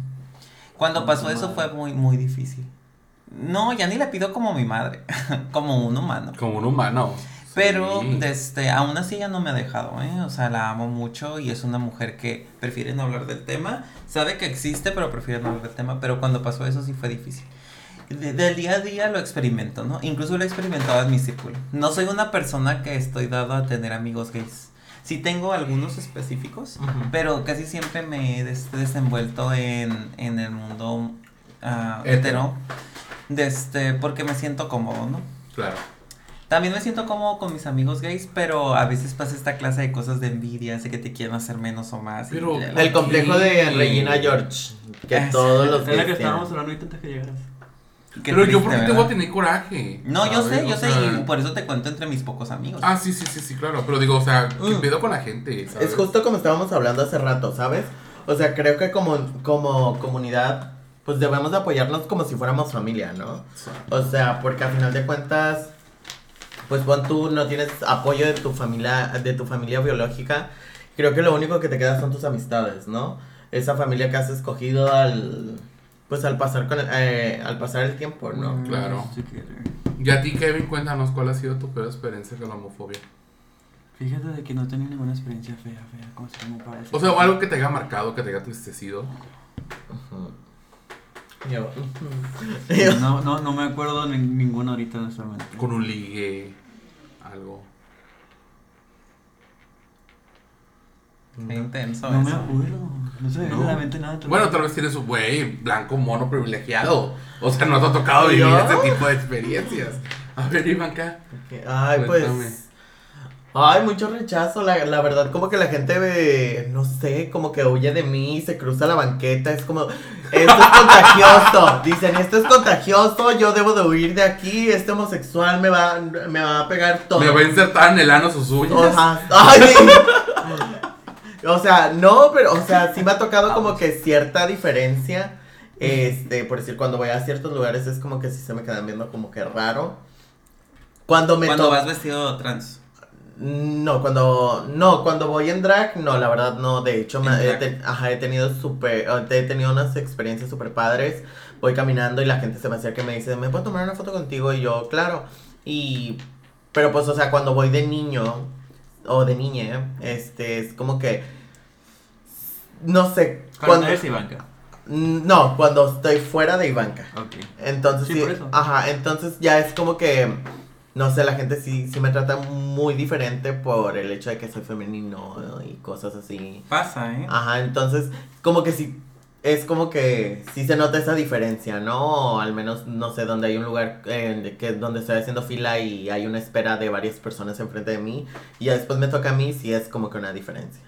Cuando pasó eso fue muy, muy difícil. No, ya ni le pido como mi madre, [laughs] como un humano. Como un humano. Pero Sí. desde, aún así ella no me ha dejado, ¿eh? O sea, la amo mucho y es una mujer que prefiere no hablar del tema. Sabe que existe, pero prefiere no hablar del tema. Pero cuando pasó eso sí fue difícil. De- del día a día lo experimento, ¿no? Incluso lo he experimentado en mi círculo. No soy una persona que estoy dado a tener amigos gays. Sí tengo algunos específicos, pero casi siempre me he des- desenvuelto en, en el mundo ah, Hetero. Desde, porque me siento cómodo, ¿no? Claro. También me siento cómodo con mis amigos gays, pero a veces pasa esta clase de cosas de envidia, de que te quieren hacer menos o más. Pero- El complejo de. Regina George. Que Es- todos los Es la que estábamos hablando ahorita antes que llegaras. Qué Pero yo triste, porque te voy a tener coraje. No, yo sé, yo O sé, sea, y por eso te cuento entre mis pocos amigos. Ah, sí, sí, sí, sí, claro. Pero digo, o sea, ¿qué Mm. pedo con la gente? ¿sabes? Es justo como estábamos hablando hace rato, ¿sabes? O sea, creo que como, como comunidad, pues debemos de apoyarnos como si fuéramos familia, ¿no? O sea, porque al final de cuentas, pues pon tú no tienes apoyo de tu familia, de tu familia biológica. Creo que lo único que te queda son tus amistades, ¿no? Esa familia que has escogido al, pues al pasar con, el- eh, al pasar el tiempo, ¿no? Mm. Claro. Y a ti, Kevin, cuéntanos cuál ha sido tu peor experiencia con la homofobia. Fíjate de que no tenido ninguna experiencia fea, fea, como se me parece. O sea, o algo que te haya marcado, que te haya tristecido. Yo, ujú. No, no, no me acuerdo de ninguna ahorita en momento. Con un ligue, algo. Qué intenso No me acuerdo. No se me viene No. a la mente nada. Bueno, tal vez tienes un güey blanco, mono, privilegiado. O sea, no te ha tocado vivir ¿Yo? ese tipo de experiencias. A ver, Ivanka. Ay, Cuéntame. pues. Ay, mucho rechazo. La, la verdad, como que la gente ve, no sé, como que huye de mí, se cruza la banqueta. Es como, esto es contagioso. [laughs] Dicen, esto es contagioso, yo debo de huir de aquí. Este homosexual me va, me va a pegar todo. Me va a insertar en el ano sus uñas. Ajá. Ay. [laughs] O sea, no, pero, o sea, sí me ha tocado como que cierta diferencia. Este, por decir, cuando voy a ciertos lugares es como que sí se me quedan viendo como que raro. Cuando me Cuando vas vestido trans. No, cuando no, cuando voy en drag, no, la verdad no, de hecho me- he, drag. te- ajá, he tenido super, he tenido unas experiencias súper padres, voy caminando y la gente se me acerca y me dice, ¿me puedo tomar una foto contigo? Y yo, claro, y, pero pues, o sea, cuando voy de niño o de niña, este, es como que, no sé, Cuando eres Ivanka. Mm, no, cuando estoy fuera de Ivanka. Ok. Entonces Sí, sí, por eso. ajá, entonces ya es como que no sé, la gente sí sí me trata muy diferente por el hecho de que soy femenino ¿no? y cosas así. Pasa, ¿eh? Ajá, entonces como que sí es como que sí se nota esa diferencia, ¿no? O al menos no sé, donde hay un lugar eh, que donde estoy haciendo fila y hay una espera de varias personas enfrente de mí y ya después me toca a mí, sí es como que una diferencia.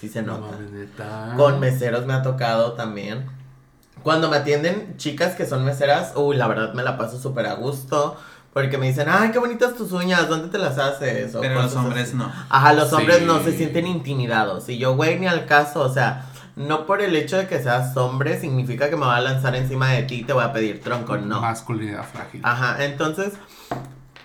Sí se No nota. neta. Con meseros me ha tocado también. Cuando me atienden chicas que son meseras, uy, la verdad me la paso súper a gusto. Porque me dicen, ay, qué bonitas tus uñas, ¿dónde te las haces? O Pero los hombres así. no. Ajá, los hombres Sí. no se sienten intimidados. Y yo, güey, ni al caso, o sea, no por el hecho de que seas hombre significa que me va a lanzar encima de ti y te voy a pedir tronco, no. Masculinidad frágil. Ajá, entonces,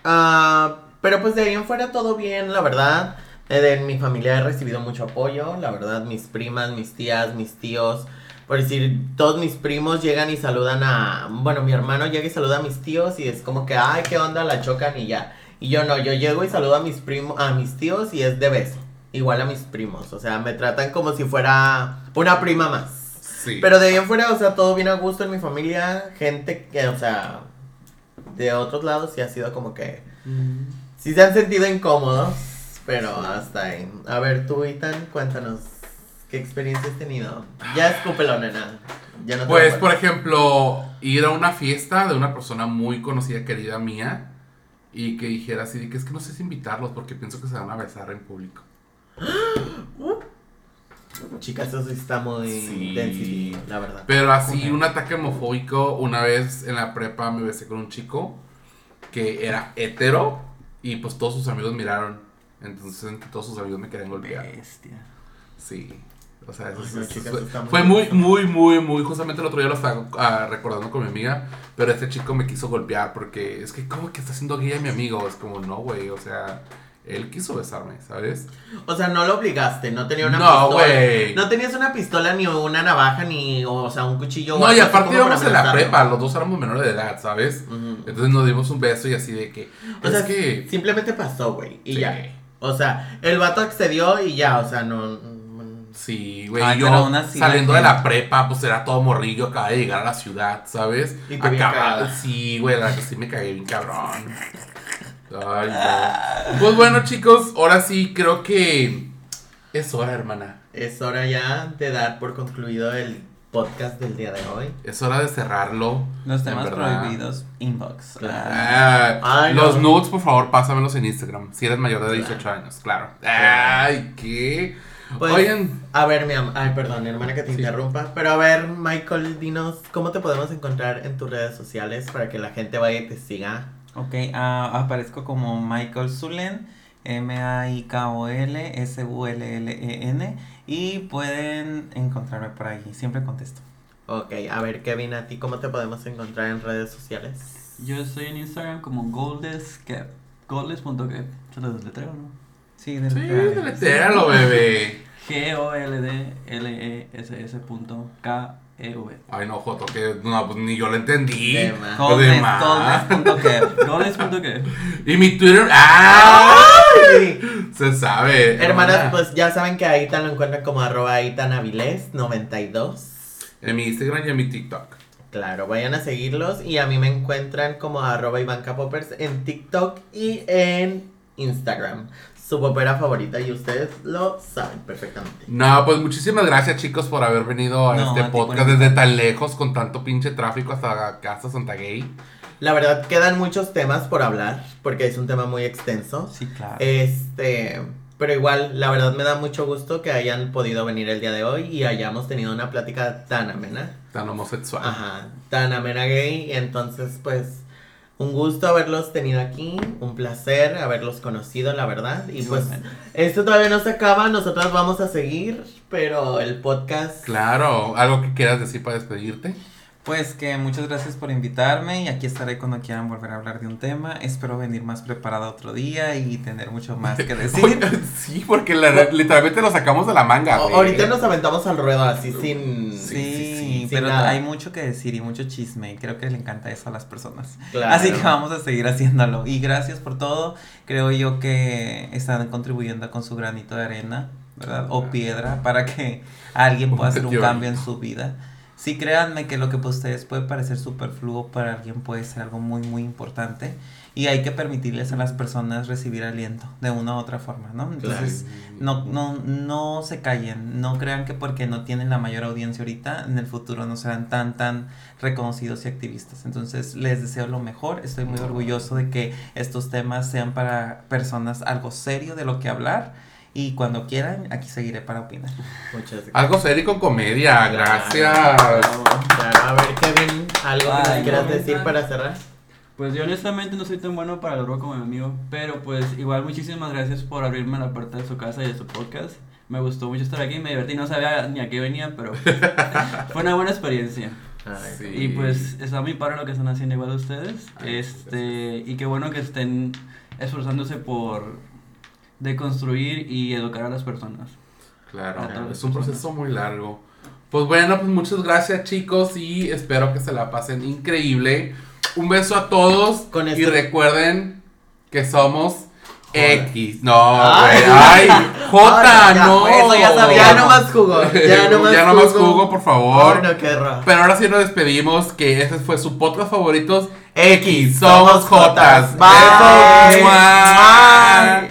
ah, pero pues de ahí en fuera todo bien, la verdad. Eh, de mi familia he recibido mucho apoyo, la verdad, mis primas, mis tías, mis tíos. Por decir, todos mis primos llegan y saludan a, bueno, mi hermano llega y saluda a mis tíos y es como que, ay, qué onda, la chocan y ya. Y yo no, yo llego y saludo a mis primos, a mis tíos y es de beso. Igual a mis primos, o sea, me tratan como si fuera una prima más. Sí. Pero de ahí en fuera, o sea, todo bien a gusto en mi familia. Gente que, o sea, de otros lados sí ha sido como que. Sí se han sentido incómodos, pero hasta ahí. A ver, tú, Ethan, cuéntanos. ¿Qué experiencia has tenido? Ya escúpelo, nena. Ya no te Pues, por ejemplo, ir a una fiesta de una persona muy conocida, querida mía, y que dijera así de que es que no sé si invitarlos porque pienso que se van a besar en público. [gasps] Chicas, eso sí está muy Sí. density, la verdad. Pero así, un ataque homofóbico, una vez en la prepa me besé con un chico que era hetero y pues todos sus amigos miraron. Entonces todos sus amigos me querían golpear. Bestia. Sí. O sea, eso, Ay, eso- eso chicas, fue, muy muy, muy, muy. Justamente el otro día lo estaba ah, recordando con mi amiga. Pero este chico me quiso golpear porque es que, ¿cómo que está haciendo gay a mi amigo? Es como, no, güey. O sea, él quiso besarme, ¿sabes? O sea, no lo obligaste, no tenía una No, pistola. güey. No tenías una pistola, ni una navaja, ni, o sea, un cuchillo. o No, y aparte íbamos en la prepa. Los dos éramos menores de edad, ¿sabes? Entonces nos dimos un beso y así de que. O sea, que. simplemente pasó, güey, y Sí. ya. O sea, el vato accedió y ya, o sea, no... Sí, güey. Ay, y yo pero aún así la saliendo de la prepa, pues era todo morrillo, acaba de llegar a la ciudad, ¿sabes? Y cagada. Sí, güey, la que sí me cagué bien cabrón. Ay, no. Pues bueno, chicos, ahora sí creo que es hora, hermana. Es hora ya de dar por concluido el podcast del día de hoy. Es hora de cerrarlo. Los temas prohibidos, inbox. Claro. Ah, Ay, los no. nudes, por favor, pásamelos en Instagram. Si eres mayor de Claro. 18 años, claro. Ay, ¿qué? Pues, Oigan, A ver, mi am- Ay, perdón, hermana, que te Sí. interrumpa. Pero a ver, Michael, dinos, ¿cómo te podemos encontrar en tus redes sociales para que la gente vaya y te siga? Ok, ah, aparezco como Michael Zulen, M-A-I-K-O-L, S-U-L-L-E-N. Y pueden encontrarme por ahí, siempre contesto. Ok, a ver, Kevin, ¿a ti cómo te podemos encontrar en redes sociales? Yo estoy en Instagram como goldeskev. Goldes.kev. Se lo deletreo, ¿no? Sí, de sí, bebé. G-O-L-D-L-E-S-S punto K-E-V. Ay, no, Joto, que no, pues ni yo lo entendí. Goldes.kev. [laughs] Y mi Twitter, ¡ah! Ay, Se sabe. Hermanas, hermana. pues ya saben que a Itan lo encuentran como arroba itanavilés92. En mi Instagram y en mi TikTok. Claro, vayan a seguirlos y a mí me encuentran como arroba Ivanka Poppers en TikTok y en Instagram. Su popera favorita y ustedes lo saben perfectamente. No, pues muchísimas gracias, chicos, por haber venido a No, este a podcast desde tan lejos con tanto pinche tráfico hasta acá, hasta Santa Gay. La verdad quedan muchos temas por hablar porque es un tema muy extenso. Sí, claro. Este, pero igual, la verdad me da mucho gusto que hayan podido venir el día de hoy y hayamos tenido una plática tan amena. Tan homosexual. Ajá, tan amena gay. Entonces, pues, un gusto haberlos tenido aquí, un placer haberlos conocido, la verdad. Y pues, esto todavía no se acaba, nosotras vamos a seguir, pero el podcast... Claro, algo que quieras decir para despedirte. Pues que muchas gracias por invitarme y aquí estaré cuando quieran volver a hablar de un tema. Espero venir más preparada otro día y tener mucho más que [laughs] decir. Oye, sí, porque la- literalmente lo sacamos de la manga. O- ahorita nos aventamos al ruedo así sin... Sí, Sí, sí, pero nada. hay mucho que decir y mucho chisme y creo que le encanta eso a las personas. Claro. Así que vamos a seguir haciéndolo. Y gracias por todo. Creo yo que están contribuyendo con su granito de arena, ¿verdad? O piedra para que alguien pueda hacer un cambio en su vida. Sí, créanme que lo que para ustedes puede parecer superfluo, para alguien puede ser algo muy, muy importante. Y hay que permitirles a las personas recibir aliento de una u otra forma, ¿no? Entonces, no, no, no se callen, no crean que porque no tienen la mayor audiencia ahorita, en el futuro no serán tan, tan reconocidos y activistas. Entonces, les deseo lo mejor, estoy muy orgulloso de que estos temas sean para personas algo serio de lo que hablar y cuando quieran, aquí seguiré para opinar. Muchas gracias. Algo serio con comedia, gracias. Claro, a ver, Kevin, ¿algo que quieras decir para cerrar? Pues yo honestamente no soy tan bueno para el rock como mi amigo, pero pues igual muchísimas gracias por abrirme la puerta de su casa y de su podcast. Me gustó mucho estar aquí, me divertí, no sabía ni a qué venía, pero [laughs] [laughs] fue una buena experiencia. Ay, Sí. Y pues está muy padre lo que están haciendo igual ustedes. Ay, este, y qué bueno que estén esforzándose por deconstruir y educar a las personas. Claro, es un personas. proceso muy largo. Pues bueno, pues muchas gracias chicos y espero que se la pasen increíble. Un beso a todos Con y este- recuerden que somos Joder. X. No, Ay. güey. Ay, J, Ay, ya, no. eso ya sabía. Ya no más jugo. [laughs] Ya no más Ya no más jugo, por favor. Ay, no, qué. Pero ahora sí nos despedimos, que ese fue su podcast favoritos. X, somos Jotas. Bye. Mua. Bye.